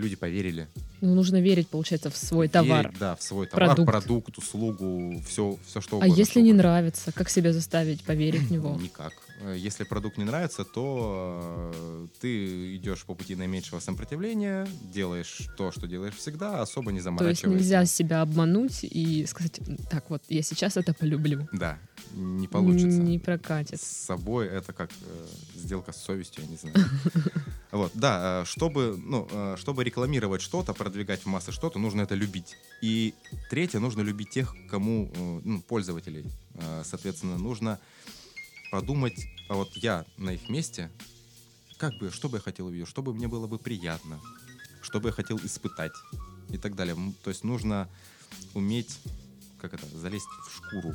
люди поверили. Ну, нужно верить, получается, в свой товар. Верить, да, в свой товар, Продукт. продукт, услугу, все, все что А угодно. если что не нравится, как себя заставить поверить в <clears throat> него? Никак. Э, Если продукт не нравится, то э, ты идешь по пути наименьшего сопротивления, делаешь то, что делаешь всегда, особо не То есть заморачиваешься. нельзя себя обмануть и сказать, так вот, я сейчас это полюблю. Да, не получится. Не прокатит. С собой это как э, сделка с совестью, я не знаю. <laughs> Вот, да, э, чтобы, ну, э, чтобы рекламировать что-то, продвигать в массы что-то, нужно это любить. И третье, нужно любить тех, кому, э, ну, пользователей. Соответственно, нужно подумать, а вот я на их месте, как бы, что бы я хотел увидеть, что бы мне было бы приятно, что бы я хотел испытать и так далее. То есть нужно уметь, как это, залезть в шкуру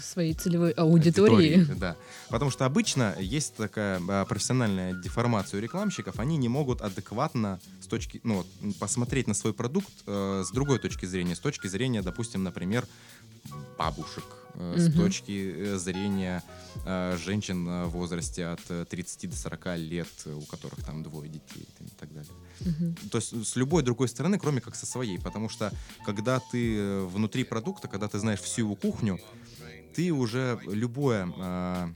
Своей целевой аудитории. Да. Потому что обычно есть такая а, профессиональная деформация у рекламщиков, они не могут адекватно с точки, ну, посмотреть на свой продукт э, с другой точки зрения, с точки зрения, допустим, например, бабушек, э, с Мгм. точки э, зрения э, женщин э, в возрасте от э, 30 до 40 лет, э, у которых там двое детей и так далее. Мгм. То есть с любой другой стороны, кроме как со своей. Потому что когда ты э, внутри продукта, когда ты знаешь всю его кухню, ты уже любое, а,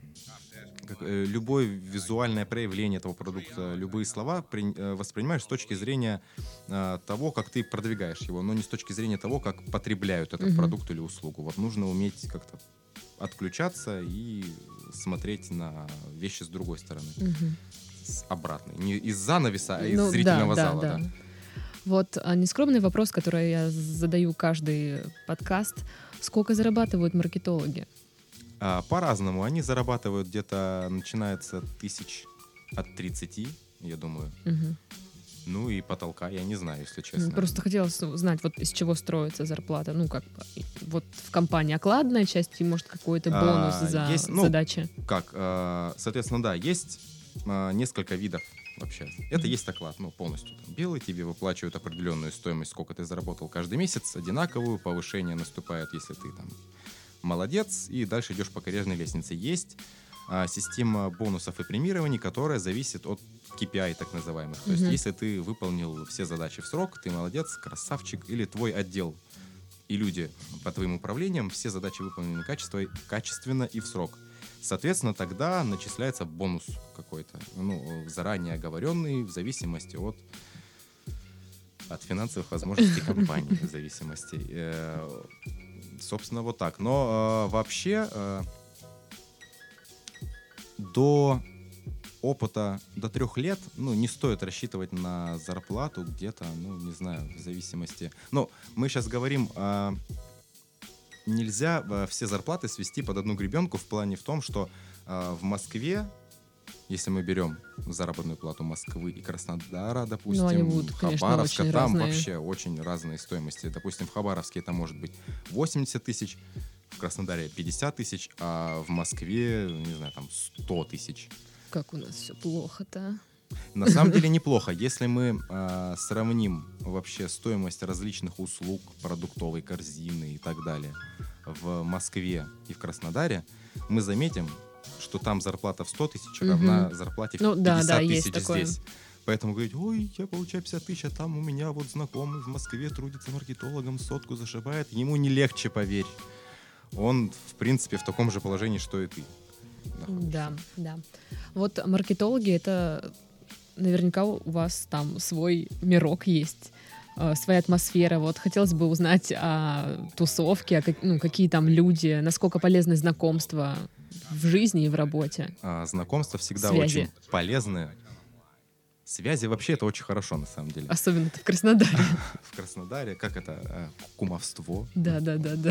как, э, любое визуальное проявление этого продукта, любые слова при- э, воспринимаешь с точки зрения а, того, как ты продвигаешь его, но не с точки зрения того, как потребляют этот Мгм. продукт или услугу. Вот нужно уметь как-то отключаться и смотреть на вещи с другой стороны, Мгм. с обратной. Не из занавеса, а из Ну, зрительного да, зала. Да, да. да. Вот а, нескромный вопрос, который я задаю каждый подкаст. Сколько зарабатывают маркетологи? А, по-разному. Они зарабатывают где-то, начинается тысяч от 30, я думаю. Угу. Ну и потолка я не знаю, если Ну, честно. Просто хотелось узнать, вот из чего строится зарплата. Ну, как вот в компании окладная часть и, может, какой-то А, бонус за есть, ну, задачи. Как? э, Соответственно, да, есть э, несколько видов вообще. Это есть оклад, ну, полностью там, белый, тебе выплачивают определенную стоимость, сколько ты заработал каждый месяц, одинаковую, повышение наступает, если ты там молодец, и дальше идешь по карьерной лестнице. Есть а, система бонусов и премирований, которая зависит от KPI, так называемых. То есть, Мгм. если ты выполнил все задачи в срок, ты молодец, красавчик, или твой отдел и люди по твоим управлениям все задачи выполнены качество, качественно и в срок. Соответственно, тогда начисляется бонус какой-то, ну, заранее оговоренный в зависимости от от финансовых возможностей <laughs> компании, в зависимости. Э, Собственно, вот так. Но э, вообще э, до опыта до трех лет, ну, не стоит рассчитывать на зарплату где-то, ну, не знаю, в зависимости. Но мы сейчас говорим, а, нельзя а, все зарплаты свести под одну гребенку в плане в том, что а, в Москве, если мы берем заработную плату Москвы и Краснодара, допустим, Ну, они будут, конечно, Хабаровска, очень там разные. вообще очень разные стоимости. Допустим, в Хабаровске это может быть 80 тысяч, в Краснодаре 50 тысяч, а в Москве, не знаю, там 100 тысяч. Как у нас все плохо-то. На самом деле неплохо. Если мы а, сравним вообще стоимость различных услуг, продуктовой корзины и так далее в Москве и в Краснодаре, мы заметим, что там зарплата в 100 тысяч Мгм. равна зарплате в Ну, да, 50 да, есть тысяч здесь. Поэтому говорить, ой, я получаю 50 тысяч, а там у меня вот знакомый в Москве трудится маркетологом, сотку зашибает. Ему не легче, поверь. Он, в принципе, в таком же положении, что и ты. находишься. Да, да. Вот маркетологи это наверняка у вас там свой мирок есть э, своя атмосфера. Вот хотелось бы узнать о тусовке, о как- ну, какие там люди, насколько полезны знакомства в жизни и в работе. А, знакомства всегда Связи. очень полезны. Связи вообще это очень хорошо, на самом деле. Особенно в Краснодаре. <laughs> В Краснодаре, как это, э, кумовство. Да, да, да, да.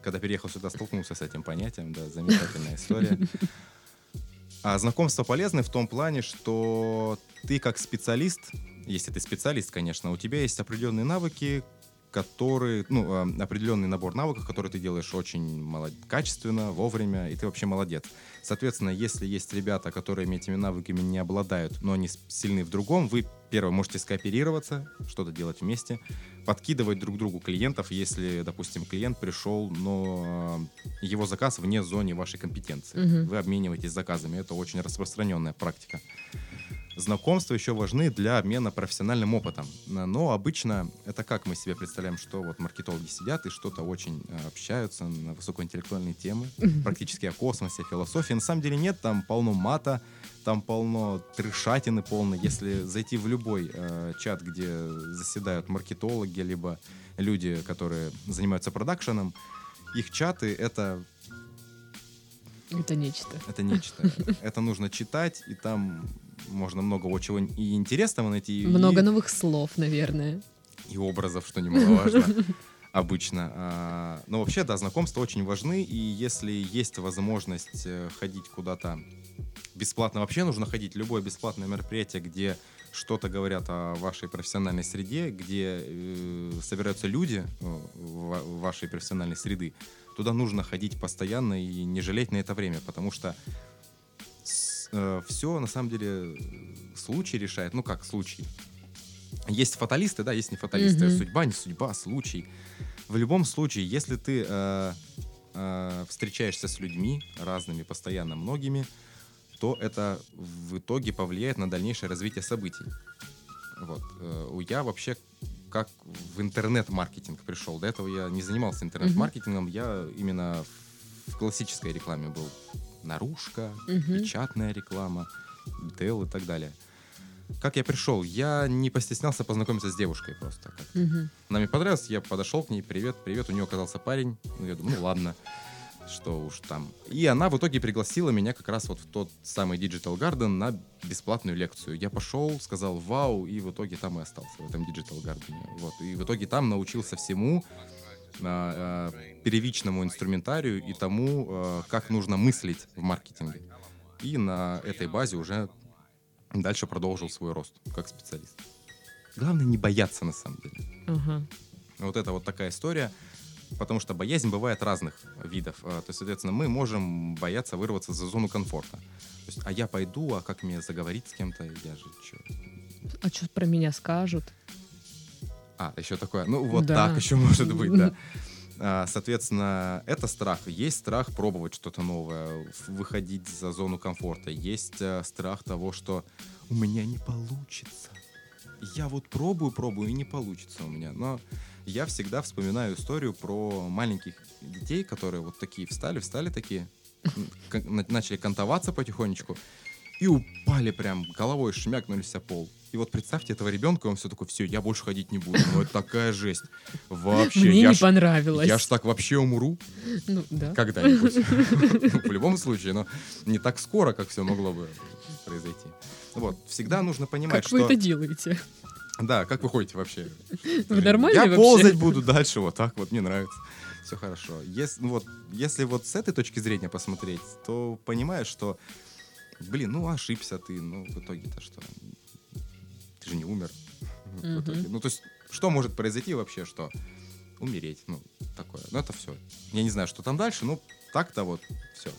Когда переехал сюда, столкнулся с этим понятием, да, замечательная история. <laughs> А знакомства полезны в том плане, что ты как специалист, если ты специалист, конечно, у тебя есть определенные навыки, которые, ну, э, определенный набор навыков, которые ты делаешь очень молод- качественно, вовремя, и ты вообще молодец. Соответственно, если есть ребята, которые этими навыками не обладают, но они сильны в другом, вы, первое, можете скооперироваться, что-то делать вместе, подкидывать друг другу клиентов, если, допустим, клиент пришел, но э, его заказ вне зоны вашей компетенции. Мгм. Вы обмениваетесь заказами. Это очень распространенная практика. Знакомства еще важны для обмена профессиональным опытом. Н- Но обычно это как мы себе представляем, что вот маркетологи сидят и что-то очень э, общаются на высокоинтеллектуальные темы, практически о космосе, о философии. На самом деле нет, там полно мата, там полно трешатины полно. Если зайти в любой э, чат, где заседают маркетологи, либо люди, которые занимаются продакшеном, их чаты — это Это нечто. это нечто. <laughs> Это нужно читать, и там можно много чего и интересного найти, и- Много новых слов, наверное. и образов, что немаловажно <laughs> обычно. А, Но вообще, да, знакомства очень важны, и если есть возможность э, ходить куда-то бесплатно, вообще нужно ходить. Любое бесплатное мероприятие, где что-то говорят о вашей профессиональной среде, где э, собираются люди э, ва- вашей профессиональной среды, туда нужно ходить постоянно и не жалеть на это время, потому что все на самом деле э, случай решает. Ну как случай? Есть фаталисты, да, есть не фаталисты. Мгм. Судьба, не судьба, случай. В любом случае, если ты э, э, встречаешься с людьми разными, постоянно многими, то это в итоге повлияет на дальнейшее развитие событий. Вот. э, Я вообще как в интернет-маркетинг пришел. До этого я не занимался интернет-маркетингом, я именно в классической рекламе был. Наружка, Мгм. печатная реклама, ТЛ и так далее. Как я пришел? Я не постеснялся познакомиться с девушкой просто. Как Мгм. она мне понравилась, я подошел к ней, привет, привет, у нее оказался парень. Ну, я думаю, ну ладно. что уж там. И она в итоге пригласила меня как раз вот в тот самый Digital Garden на бесплатную лекцию. Я пошел, сказал вау, и в итоге там и остался, в этом Digital Garden. Вот. И в итоге там научился всему, а, а, первичному инструментарию и тому, а, как нужно мыслить в маркетинге. И на этой базе уже дальше продолжил свой рост как специалист. Главное не бояться на самом деле. Ага. Вот это вот такая история, потому что боязнь бывает разных видов. То есть, соответственно, мы можем бояться вырваться за зону комфорта. То есть, а я пойду, а как мне заговорить с кем-то, я же что? А что про меня скажут? А, еще такое. Ну, вот Да. так еще может быть, да. <laughs> А, Соответственно, это страх. Есть страх пробовать что-то новое, выходить за зону комфорта. Есть э, страх того, что у меня не получится. Я вот пробую, пробую, и не получится у меня. Но я всегда вспоминаю историю про маленьких детей, которые вот такие встали, встали такие, начали кантоваться потихонечку и упали прям, головой шмякнулись о пол. И вот представьте этого ребенка, он все такой, все, я больше ходить не буду. Ну это такая жесть. Вообще, Мне я не ж, понравилось. я ж так вообще умру Ну, да. когда-нибудь. <laughs> В любом случае, но не так скоро, как все могло бы произойти. Вот, всегда нужно понимать, Как вы что... это делаете? Да, как вы ходите вообще? Вы нормальные Я ползать буду дальше, вот так вот, мне нравится. Все хорошо. Если, ну вот, если вот с этой точки зрения посмотреть, то понимаешь, что, блин, ну ошибся ты, ну в итоге-то что? Ты же не умер. Ну то есть, что может произойти вообще, что? Умереть, ну, такое. Ну это все. Я не знаю, что там дальше, ну так-то вот все.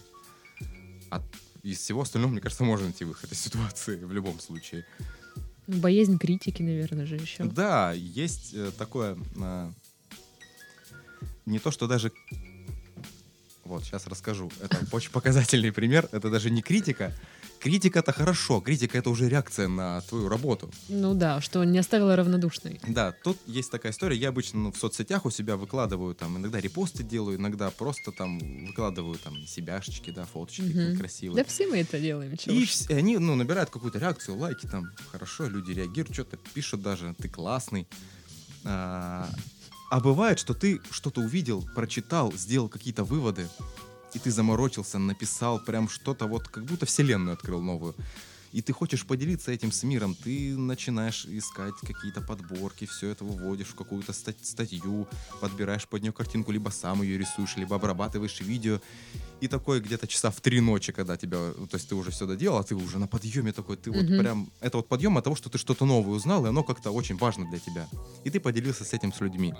А из всего остального, мне кажется, можно найти выход из ситуации в любом случае. Боязнь критики, наверное, же еще. Да, есть э, такое... а, не то, что даже... Вот, сейчас расскажу. Это очень <laughs> показательный пример. Это даже не критика. Критика это хорошо. Критика это уже реакция на твою работу. Ну да, что не оставила равнодушной. Да, тут есть такая история. Я обычно ну, в соцсетях у себя выкладываю там, иногда репосты делаю, иногда просто там выкладываю там себяшечки, да, фоточки какие-то красивые. Да все мы это делаем. чего И вс- они, ну, набирают какую-то реакцию, лайки там, хорошо, люди реагируют, что-то пишут даже, ты классный. А, а бывает, что ты что-то увидел, прочитал, сделал какие-то выводы, и ты заморочился, написал прям что-то, вот как будто вселенную открыл новую. И ты хочешь поделиться этим с миром, ты начинаешь искать какие-то подборки, все это выводишь в какую-то стать- статью, подбираешь под нее картинку, либо сам ее рисуешь, либо обрабатываешь видео. И такой где-то часа в три ночи, когда тебя, ну, то есть ты уже все доделал, а ты уже на подъеме такой, ты вот Мгм. прям, это вот подъем от того, что ты что-то новое узнал, и оно как-то очень важно для тебя. И ты поделился с этим с людьми.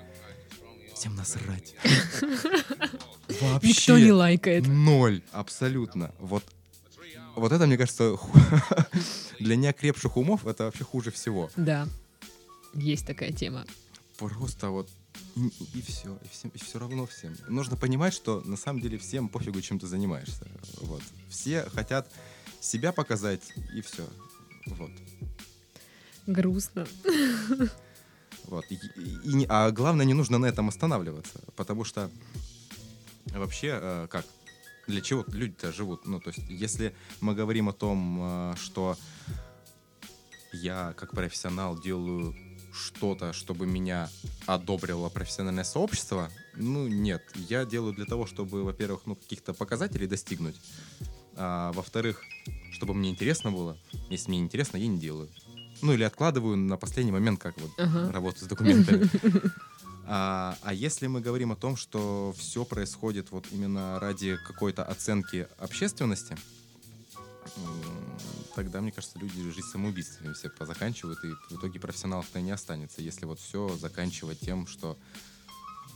Всем насрать. <laughs> Вообще. Никто не лайкает. Ноль, абсолютно. Вот, вот это, мне кажется, <laughs> для неокрепших умов это вообще хуже всего. Да, есть такая тема. Просто вот и, все, и, всем, и все равно всем. Нужно понимать, что на самом деле всем пофигу, чем ты занимаешься. Вот. Все хотят себя показать, и все. Вот. Грустно. Вот. И, и- и а главное, не нужно на этом останавливаться, потому что вообще, э, как, для чего люди-то живут? Ну, то есть, если мы говорим о том, э, что я как профессионал делаю что-то, чтобы меня одобрило профессиональное сообщество, ну, нет. Я делаю для того, чтобы, во-первых, ну, каких-то показателей достигнуть, а, во-вторых, чтобы мне интересно было. Если мне интересно, я не делаю. Ну, или откладываю на последний момент, как вот Ага. работу с документами. <laughs> А, а если мы говорим о том, что все происходит вот именно ради какой-то оценки общественности, тогда, мне кажется, люди жизнь самоубийствами все позаканчивают, и в итоге профессионалов-то не останется, если вот все заканчивать тем, что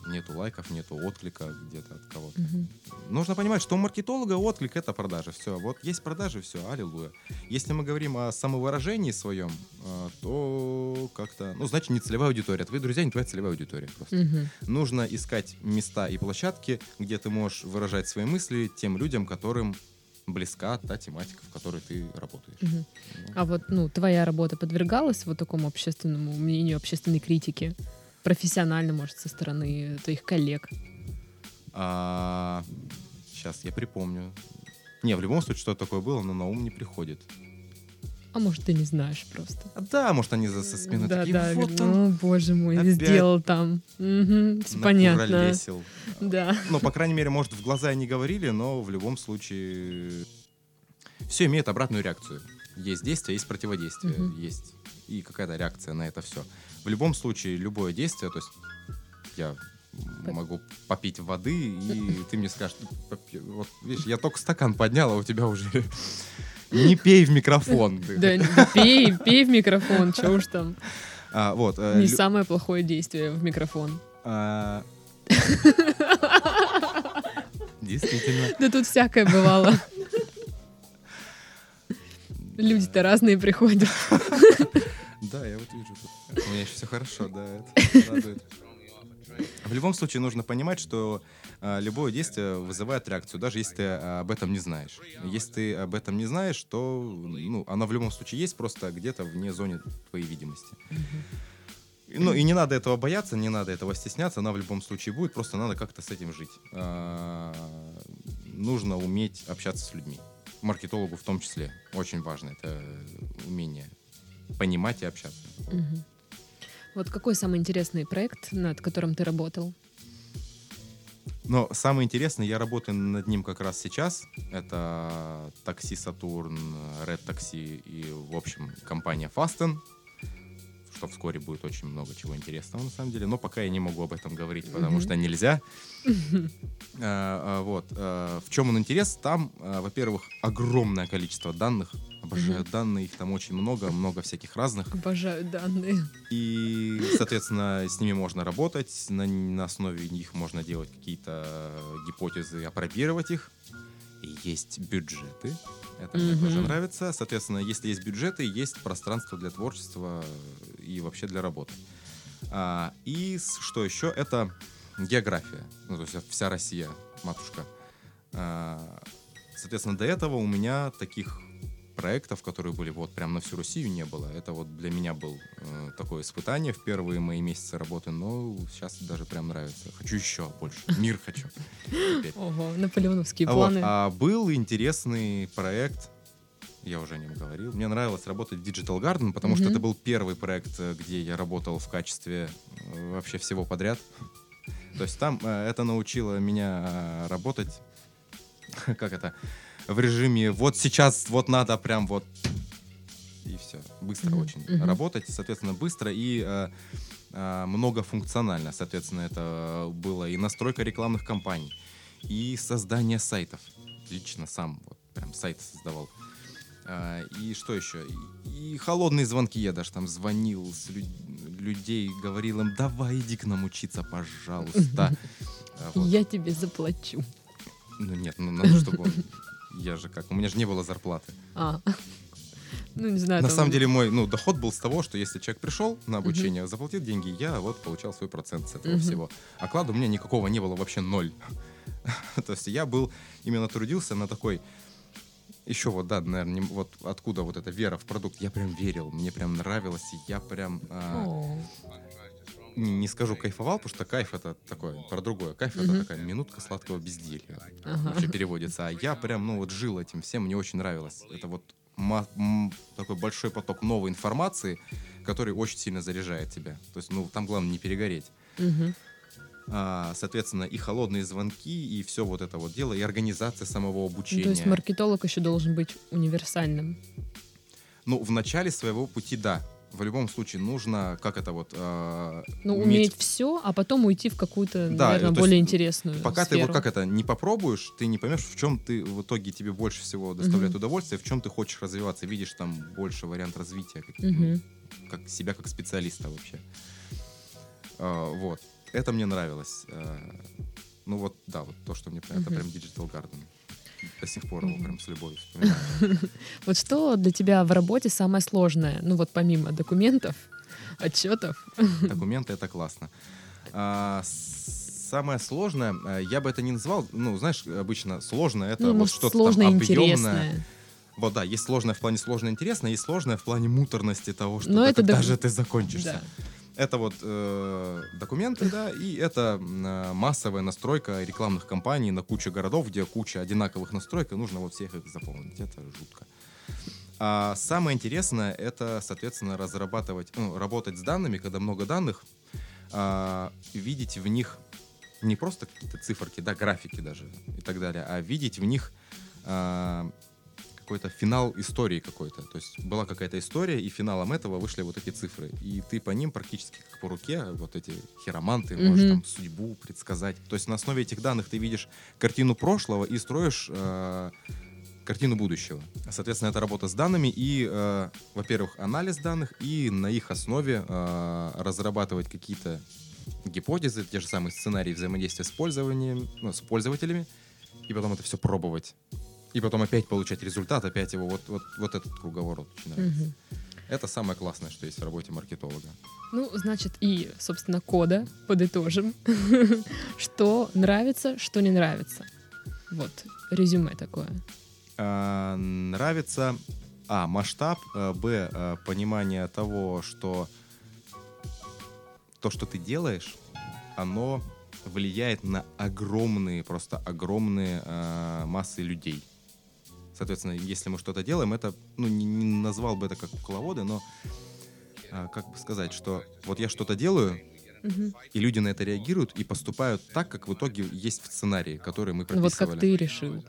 нету лайков, нету отклика где-то от кого-то. Мгм. Нужно понимать, что у маркетолога отклик это продажи. Все. Вот есть продажи, все, аллилуйя. Если мы говорим о самовыражении своем, а, то как-то, ну, значит, не целевая аудитория. Твои друзья не твоя целевая аудитория просто. Мгм. Нужно искать места и площадки, где ты можешь выражать свои мысли тем людям, которым близка та тематика, в которой ты работаешь. Мгм. А вот, ну, твоя работа подвергалась вот такому общественному мнению, общественной критике? Профессионально, может, со стороны твоих коллег? сейчас я припомню. Не, в любом случае, что такое было, но на ум не приходит. А может, ты не знаешь просто. А да, может, они за со спины да, такие, да, вот он, О, боже мой, опять сделал там. Всё понятно. Да. Ну, по крайней мере, может, в глаза и не говорили, но в любом случае все имеет обратную реакцию. Есть действие, есть противодействие, Мгм. есть и какая-то реакция на это все. В любом случае, любое действие, то есть я могу попить воды, и ты мне скажешь, вот видишь, я только стакан поднял, а у тебя уже <laughs> не пей в микрофон. Да, пей, пей в микрофон, чё уж там. А, вот, э, Не самое плохое действие в микрофон. а, Действительно. Да тут всякое бывало. Люди-то разные приходят. Да, я вот вижу. тут. У меня еще все хорошо, да, это радует. В любом случае нужно понимать, что а, любое действие вызывает реакцию, даже если ты а, об этом не знаешь. Если ты об этом не знаешь, то ну, она в любом случае есть, просто где-то вне зоны твоей видимости. Ну и не надо этого бояться, не надо этого стесняться, она в любом случае будет, просто надо как-то с этим жить. А, нужно уметь общаться с людьми. Маркетологу в том числе. Очень важно это умение понимать и общаться. Мгм. Вот какой самый интересный проект, над которым ты работал? Но самое интересное, я работаю над ним как раз сейчас. Это такси Сатурн, Red Taxi и, в общем, компания Fasten. Что вскоре будет очень много чего интересного на самом деле. Но пока я не могу об этом говорить, потому Мгм. что нельзя. А, а, Вот. а, В чем он интерес? Там, во-первых, огромное количество данных. Обожаю Мгм. данные, их там очень много, много всяких разных. Обожаю данные. И, соответственно, с ними можно работать, на, на основе них можно делать какие-то гипотезы, опробировать их. И есть бюджеты. Это мне Мгм. тоже нравится. Соответственно, если есть бюджеты, есть пространство для творчества и вообще для работы. А, и что еще? Это география. Ну, то есть вся Россия, матушка. А, соответственно, до этого у меня таких проектов, которые были вот прям на всю Россию, не было. Это вот для меня был э, такое испытание в первые мои месяцы работы, но сейчас даже прям нравится. Хочу еще больше. Мир хочу. Ого, наполеоновские А планы. а был интересный проект, я уже о нем говорил. Мне нравилось работать в Digital Garden, потому что это был первый проект, э, где я работал в качестве э, вообще всего подряд. То есть там э, это научило меня работать, <laughs> как это, в режиме вот сейчас вот надо прям вот и все. Быстро Мгм, очень мгм. работать, соответственно, быстро и э, э, многофункционально. Соответственно, это было и настройка рекламных кампаний, и создание сайтов. Лично сам вот прям сайт создавал. А, И что еще? И холодные звонки я даже там звонил с лю- людей, говорил им, давай иди к нам учиться, пожалуйста. <laughs> Вот. Я тебе заплачу. Ну нет, ну надо, чтобы он... Я же как, у меня же не было зарплаты. А. <laughs> Ну, не знаю. На там- самом деле мой ну, доход был с того, что если человек пришел на обучение, заплатил деньги, я вот получал свой процент с этого Мгм. всего. Оклада у меня никакого не было, вообще ноль. <laughs> То есть я был, именно трудился на такой... Еще вот, да, наверное, вот откуда вот эта вера в продукт. Я прям верил, мне прям нравилось, и я прям... а, О, не, не скажу кайфовал, потому что кайф это такое, про другое. Кайф Мгм. это такая минутка сладкого безделья. Ага. Вообще переводится. А я прям, ну вот жил этим всем, мне очень нравилось. Это вот такой большой поток новой информации, который очень сильно заряжает тебя. То есть, ну, там главное не перегореть. А, соответственно, и холодные звонки, и все вот это вот дело, и организация самого Ну, обучения. то есть маркетолог еще должен быть универсальным. Ну, в начале своего пути, да. В любом случае нужно, как это вот... а, Ну, уметь уметь все, а потом уйти в какую-то, Да, наверное, более есть интересную Пока ты сферу. вот как это не попробуешь, ты не поймешь, в чем ты в итоге тебе больше всего доставляет Мгм. удовольствие, в чем ты хочешь развиваться, видишь там больше вариант развития, как, ну, как себя как специалиста вообще. А, вот. Это мне нравилось. А, ну вот, да, вот то, что мне прям- это Мгм. прям Digital Garden. До сих пор его прям с любовью вспоминаю. <laughs> Вот что для тебя в работе самое сложное? Ну вот помимо документов, <laughs> отчетов. <laughs> Документы это классно. А, самое сложное, а, я бы это не назвал, ну, знаешь, обычно сложное это ну, вот может, что-то там объемное. интересное. Вот да, есть сложное в плане сложно интересно, есть сложное в плане муторности того, что Но ты- это когда док- же ты закончишься. Да. Это вот э, документы, да, и это э, массовая настройка рекламных кампаний на куче городов, где куча одинаковых настроек, и нужно вот всех их заполнить. Это жутко. А самое интересное это, соответственно, разрабатывать, ну, работать с данными, когда много данных, а, видеть в них не просто какие-то циферки, да, графики даже и так далее, а видеть в них а, какой-то финал истории какой-то. То есть была какая-то история, и финалом этого вышли вот эти цифры. И ты по ним практически как по руке, вот эти хироманты, mm-hmm. можешь там судьбу предсказать. То есть на основе этих данных ты видишь картину прошлого и строишь э, картину будущего. Соответственно, это работа с данными и, э, во-первых, анализ данных, и на их основе э, разрабатывать какие-то гипотезы, те же самые сценарии взаимодействия с, пользованием, ну, с пользователями, и потом это все пробовать и потом опять получать результат, опять его, вот, вот, вот этот круговорот нравится. Угу. Это самое классное, что есть в работе маркетолога. Ну, значит, и, собственно, кода подытожим. <laughs> что нравится, что не нравится. Вот, резюме такое. А, нравится, а, масштаб, а, б, а, понимание того, что то, что ты делаешь, оно влияет на огромные, просто огромные э, массы людей. Соответственно, если мы что-то делаем, это, ну, не, не назвал бы это как кукловоды, но а, как бы сказать, что вот я что-то делаю, угу. и люди на это реагируют и поступают так, как в итоге есть в сценарии, который мы прописывали. Вот как ты решил.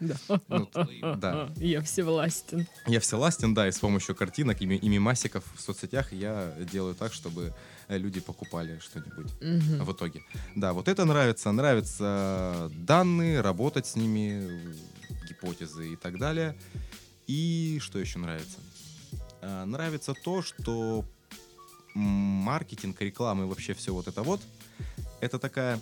Да. Ну, <laughs> да. Я всевластен. Я всевластен, да, и с помощью картинок и, и мимасиков в соцсетях я делаю так, чтобы э, люди покупали что-нибудь угу. в итоге. Да, вот это нравится. Нравятся данные, работать с ними, гипотезы и так далее. И что еще нравится? А, нравится то, что маркетинг, реклама и вообще все вот это вот, это такая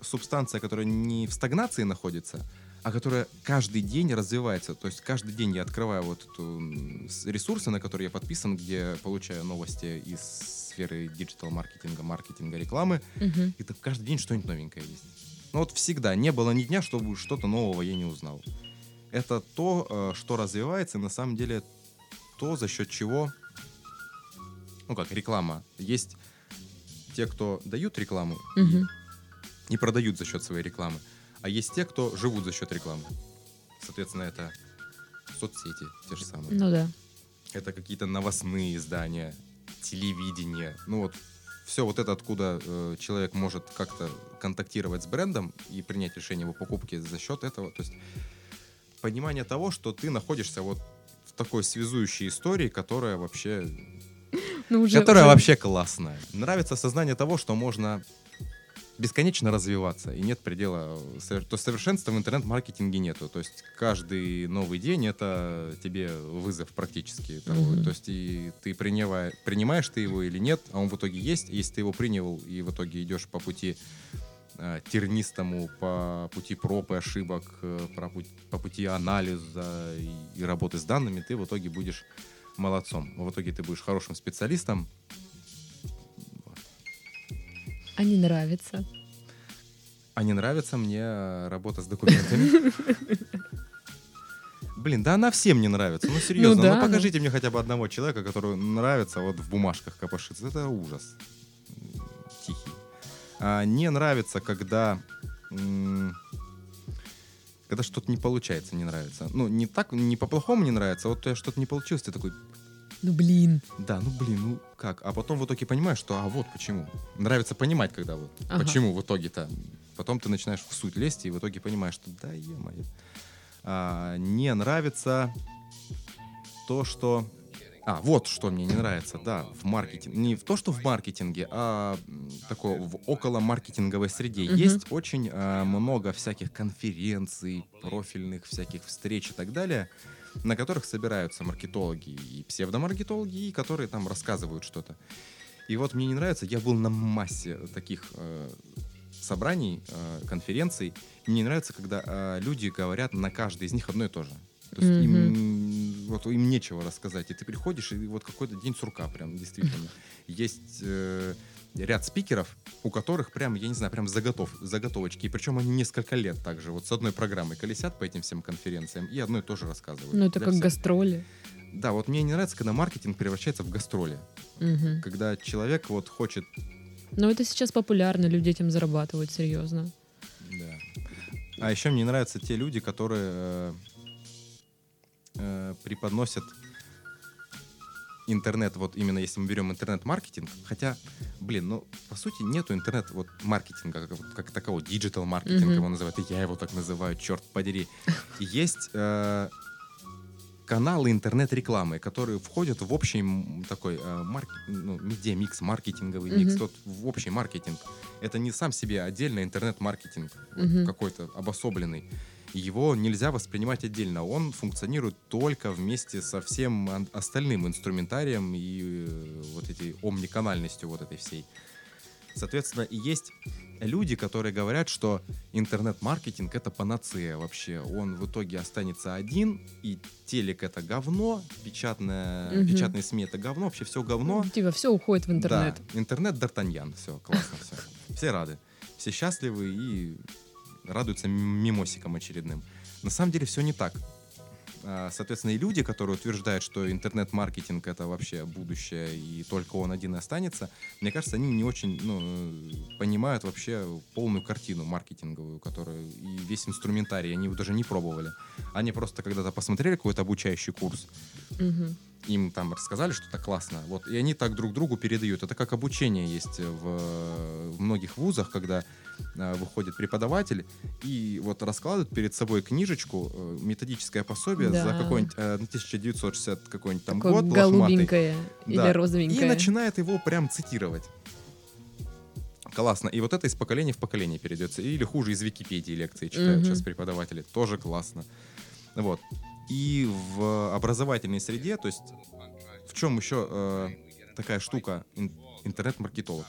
субстанция, которая не в стагнации находится, а которая каждый день развивается. То есть каждый день я открываю вот эту ресурсы, на которые я подписан, где получаю новости из сферы диджитал-маркетинга, маркетинга, рекламы. Uh-huh. И там каждый день что-нибудь новенькое есть. Ну вот всегда не было ни дня, чтобы что-то нового я не узнал. Это то, э, что развивается, и на самом деле то, за счет чего, ну как, реклама. Есть те, кто дают рекламу угу. и, и продают за счет своей рекламы, а есть те, кто живут за счет рекламы. Соответственно, это соцсети те же самые. Ну да. Это какие-то новостные издания, телевидение. Ну вот все вот это, откуда э, человек может как-то контактировать с брендом и принять решение его покупки за счет этого. То есть понимание того, что ты находишься вот в такой связующей истории, которая вообще... Ну, уже, которая уже... вообще классная. Нравится осознание того, что можно бесконечно развиваться, и нет предела. То совершенства в интернет-маркетинге нету. То есть каждый новый день это тебе вызов практически. Mm-hmm. То есть и ты принимая, принимаешь ты его или нет, а он в итоге есть. Если ты его принял и в итоге идешь по пути э, тернистому, по пути проб и ошибок, э, по, пути, по пути анализа и, и работы с данными, ты в итоге будешь молодцом. В итоге ты будешь хорошим специалистом, а не нравится? А не нравится мне работа с документами. <laughs> Блин, да она всем не нравится. Ну, серьезно, ну, да, ну покажите мне хотя бы одного человека, который нравится вот в бумажках копошиться. Это ужас. Тихий. А, не нравится, когда... Когда что-то не получается, не нравится. Ну, не так, не по-плохому не нравится, а вот что-то не получилось, ты такой, ну блин. Да, ну блин, ну как? А потом в итоге понимаешь, что а вот почему. Нравится понимать, когда вот ага. почему в итоге-то. Потом ты начинаешь в суть лезть и в итоге понимаешь, что да, е-мое. А, не нравится то, что... А, вот что мне не нравится, да, в маркетинге. Не в то, что в маркетинге, а такое в около маркетинговой среде. Uh-huh. Есть очень а, много всяких конференций, профильных всяких встреч и так далее, на которых собираются маркетологи и псевдомаркетологи, которые там рассказывают что-то. И вот мне не нравится, я был на массе таких э, собраний, э, конференций, мне не нравится, когда э, люди говорят на каждой из них одно и то же. То есть mm-hmm. им, вот, им нечего рассказать. И ты приходишь, и вот какой-то день сурка прям, действительно. Есть э, ряд спикеров, у которых прям, я не знаю, прям заготов, заготовочки. И причем они несколько лет также вот с одной программой колесят по этим всем конференциям и одно и то же рассказывают. Ну, это как всех. гастроли. Да, вот мне не нравится, когда маркетинг превращается в гастроли. Угу. Когда человек вот хочет... Ну, это сейчас популярно, люди этим зарабатывают, серьезно. Да. А еще мне нравятся те люди, которые э, э, преподносят интернет, вот именно если мы берем интернет-маркетинг, хотя, блин, ну, по сути, нету интернет вот как, как такового, digital маркетинг м-хм. его называют, и я его так называю, черт подери. Есть э, каналы интернет-рекламы, которые входят в общий такой э, марк, ну, медиа-микс, маркетинговый mm-hmm. микс, тот в общий маркетинг. Это не сам себе отдельно интернет-маркетинг mm-hmm. какой-то обособленный его нельзя воспринимать отдельно. Он функционирует только вместе со всем остальным инструментарием и э, вот этой омниканальностью вот этой всей. Соответственно, и есть люди, которые говорят, что интернет-маркетинг это панацея вообще. Он в итоге останется один, и телек это говно, печатная, угу. печатные СМИ это говно, вообще все говно. Ну, типа все уходит в интернет. Да, интернет Д'Артаньян, все, классно все. Все рады, все счастливы и радуются мимосикам очередным. На самом деле все не так. А, соответственно, и люди, которые утверждают, что интернет-маркетинг это вообще будущее и только он один останется, мне кажется, они не очень ну, понимают вообще полную картину маркетинговую, которую и весь инструментарий, они его даже не пробовали. Они просто когда-то посмотрели какой-то обучающий курс, угу им там рассказали, что это классно. Вот, и они так друг другу передают. Это как обучение есть в, в многих вузах, когда выходит преподаватель и вот раскладывает перед собой книжечку, э, методическое пособие да. за какой-нибудь э, 1960 какой-нибудь там Такое год голубенькое лохматый. или да. розовенькое. И начинает его прям цитировать. Классно. И вот это из поколения в поколение перейдется. Или хуже, из Википедии лекции читают угу. сейчас преподаватели. Тоже классно. Вот и в образовательной среде, то есть в чем еще э, такая штука интернет-маркетолог?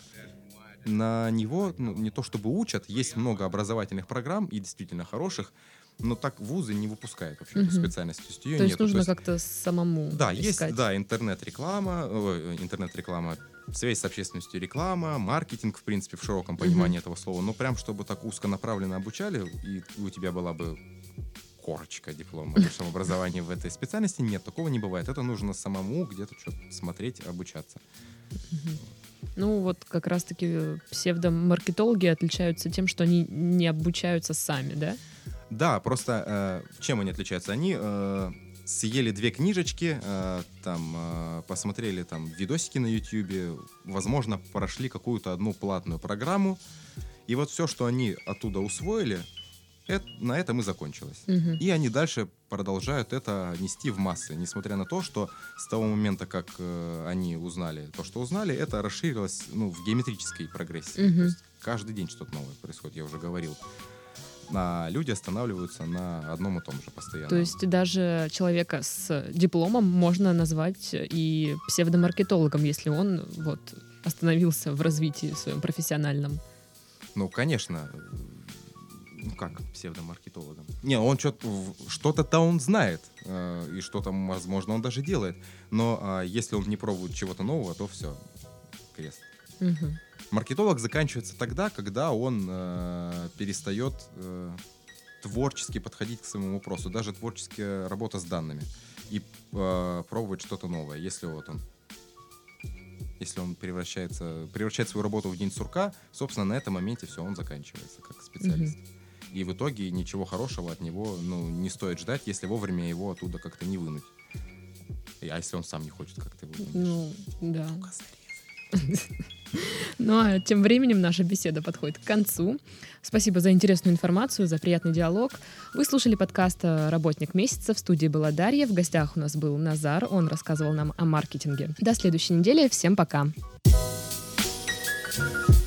На него ну, не то чтобы учат, есть много образовательных программ и действительно хороших, но так вузы не выпускают вообще угу. эту специальность. То есть, ее то есть нужно как-то самому Да, искать. есть да, интернет-реклама, интернет-реклама, связь с общественностью реклама, маркетинг, в принципе, в широком понимании угу. этого слова. Но прям, чтобы так узконаправленно обучали, и у тебя была бы корочка диплома о высшем образовании в этой специальности. Нет, такого не бывает. Это нужно самому где-то что-то смотреть, обучаться. Ну, вот как раз-таки псевдомаркетологи отличаются тем, что они не обучаются сами, да? Да, просто э, чем они отличаются? Они э, съели две книжечки, э, там э, посмотрели там видосики на YouTube, возможно, прошли какую-то одну платную программу, и вот все, что они оттуда усвоили, это, на этом и закончилось. Угу. И они дальше продолжают это нести в массы, несмотря на то, что с того момента, как э, они узнали то, что узнали, это расширилось ну, в геометрической прогрессии. Угу. То есть каждый день что-то новое происходит, я уже говорил. А люди останавливаются на одном и том же постоянно. То есть даже человека с дипломом можно назвать и псевдомаркетологом, если он вот остановился в развитии своем профессиональном. Ну, конечно ну как псевдомаркетологом? Не, он что-то что-то он знает, э, и что-то, возможно, он даже делает. Но э, если он не пробует чего-то нового, то все, крест. Угу. Маркетолог заканчивается тогда, когда он э, перестает э, творчески подходить к своему вопросу, даже творческая работа с данными, и э, пробовать что-то новое. Если вот он если он превращается, превращает свою работу в день сурка, собственно, на этом моменте все, он заканчивается как специалист. Mm-hmm. И в итоге ничего хорошего от него ну, не стоит ждать, если вовремя его оттуда как-то не вынуть. А если он сам не хочет как-то его вынуть? Ну, да. <laughs> Ну а тем временем наша беседа подходит к концу. Спасибо за интересную информацию, за приятный диалог. Вы слушали подкаст «Работник месяца». В студии была Дарья. В гостях у нас был Назар. Он рассказывал нам о маркетинге. До следующей недели. Всем пока. thank you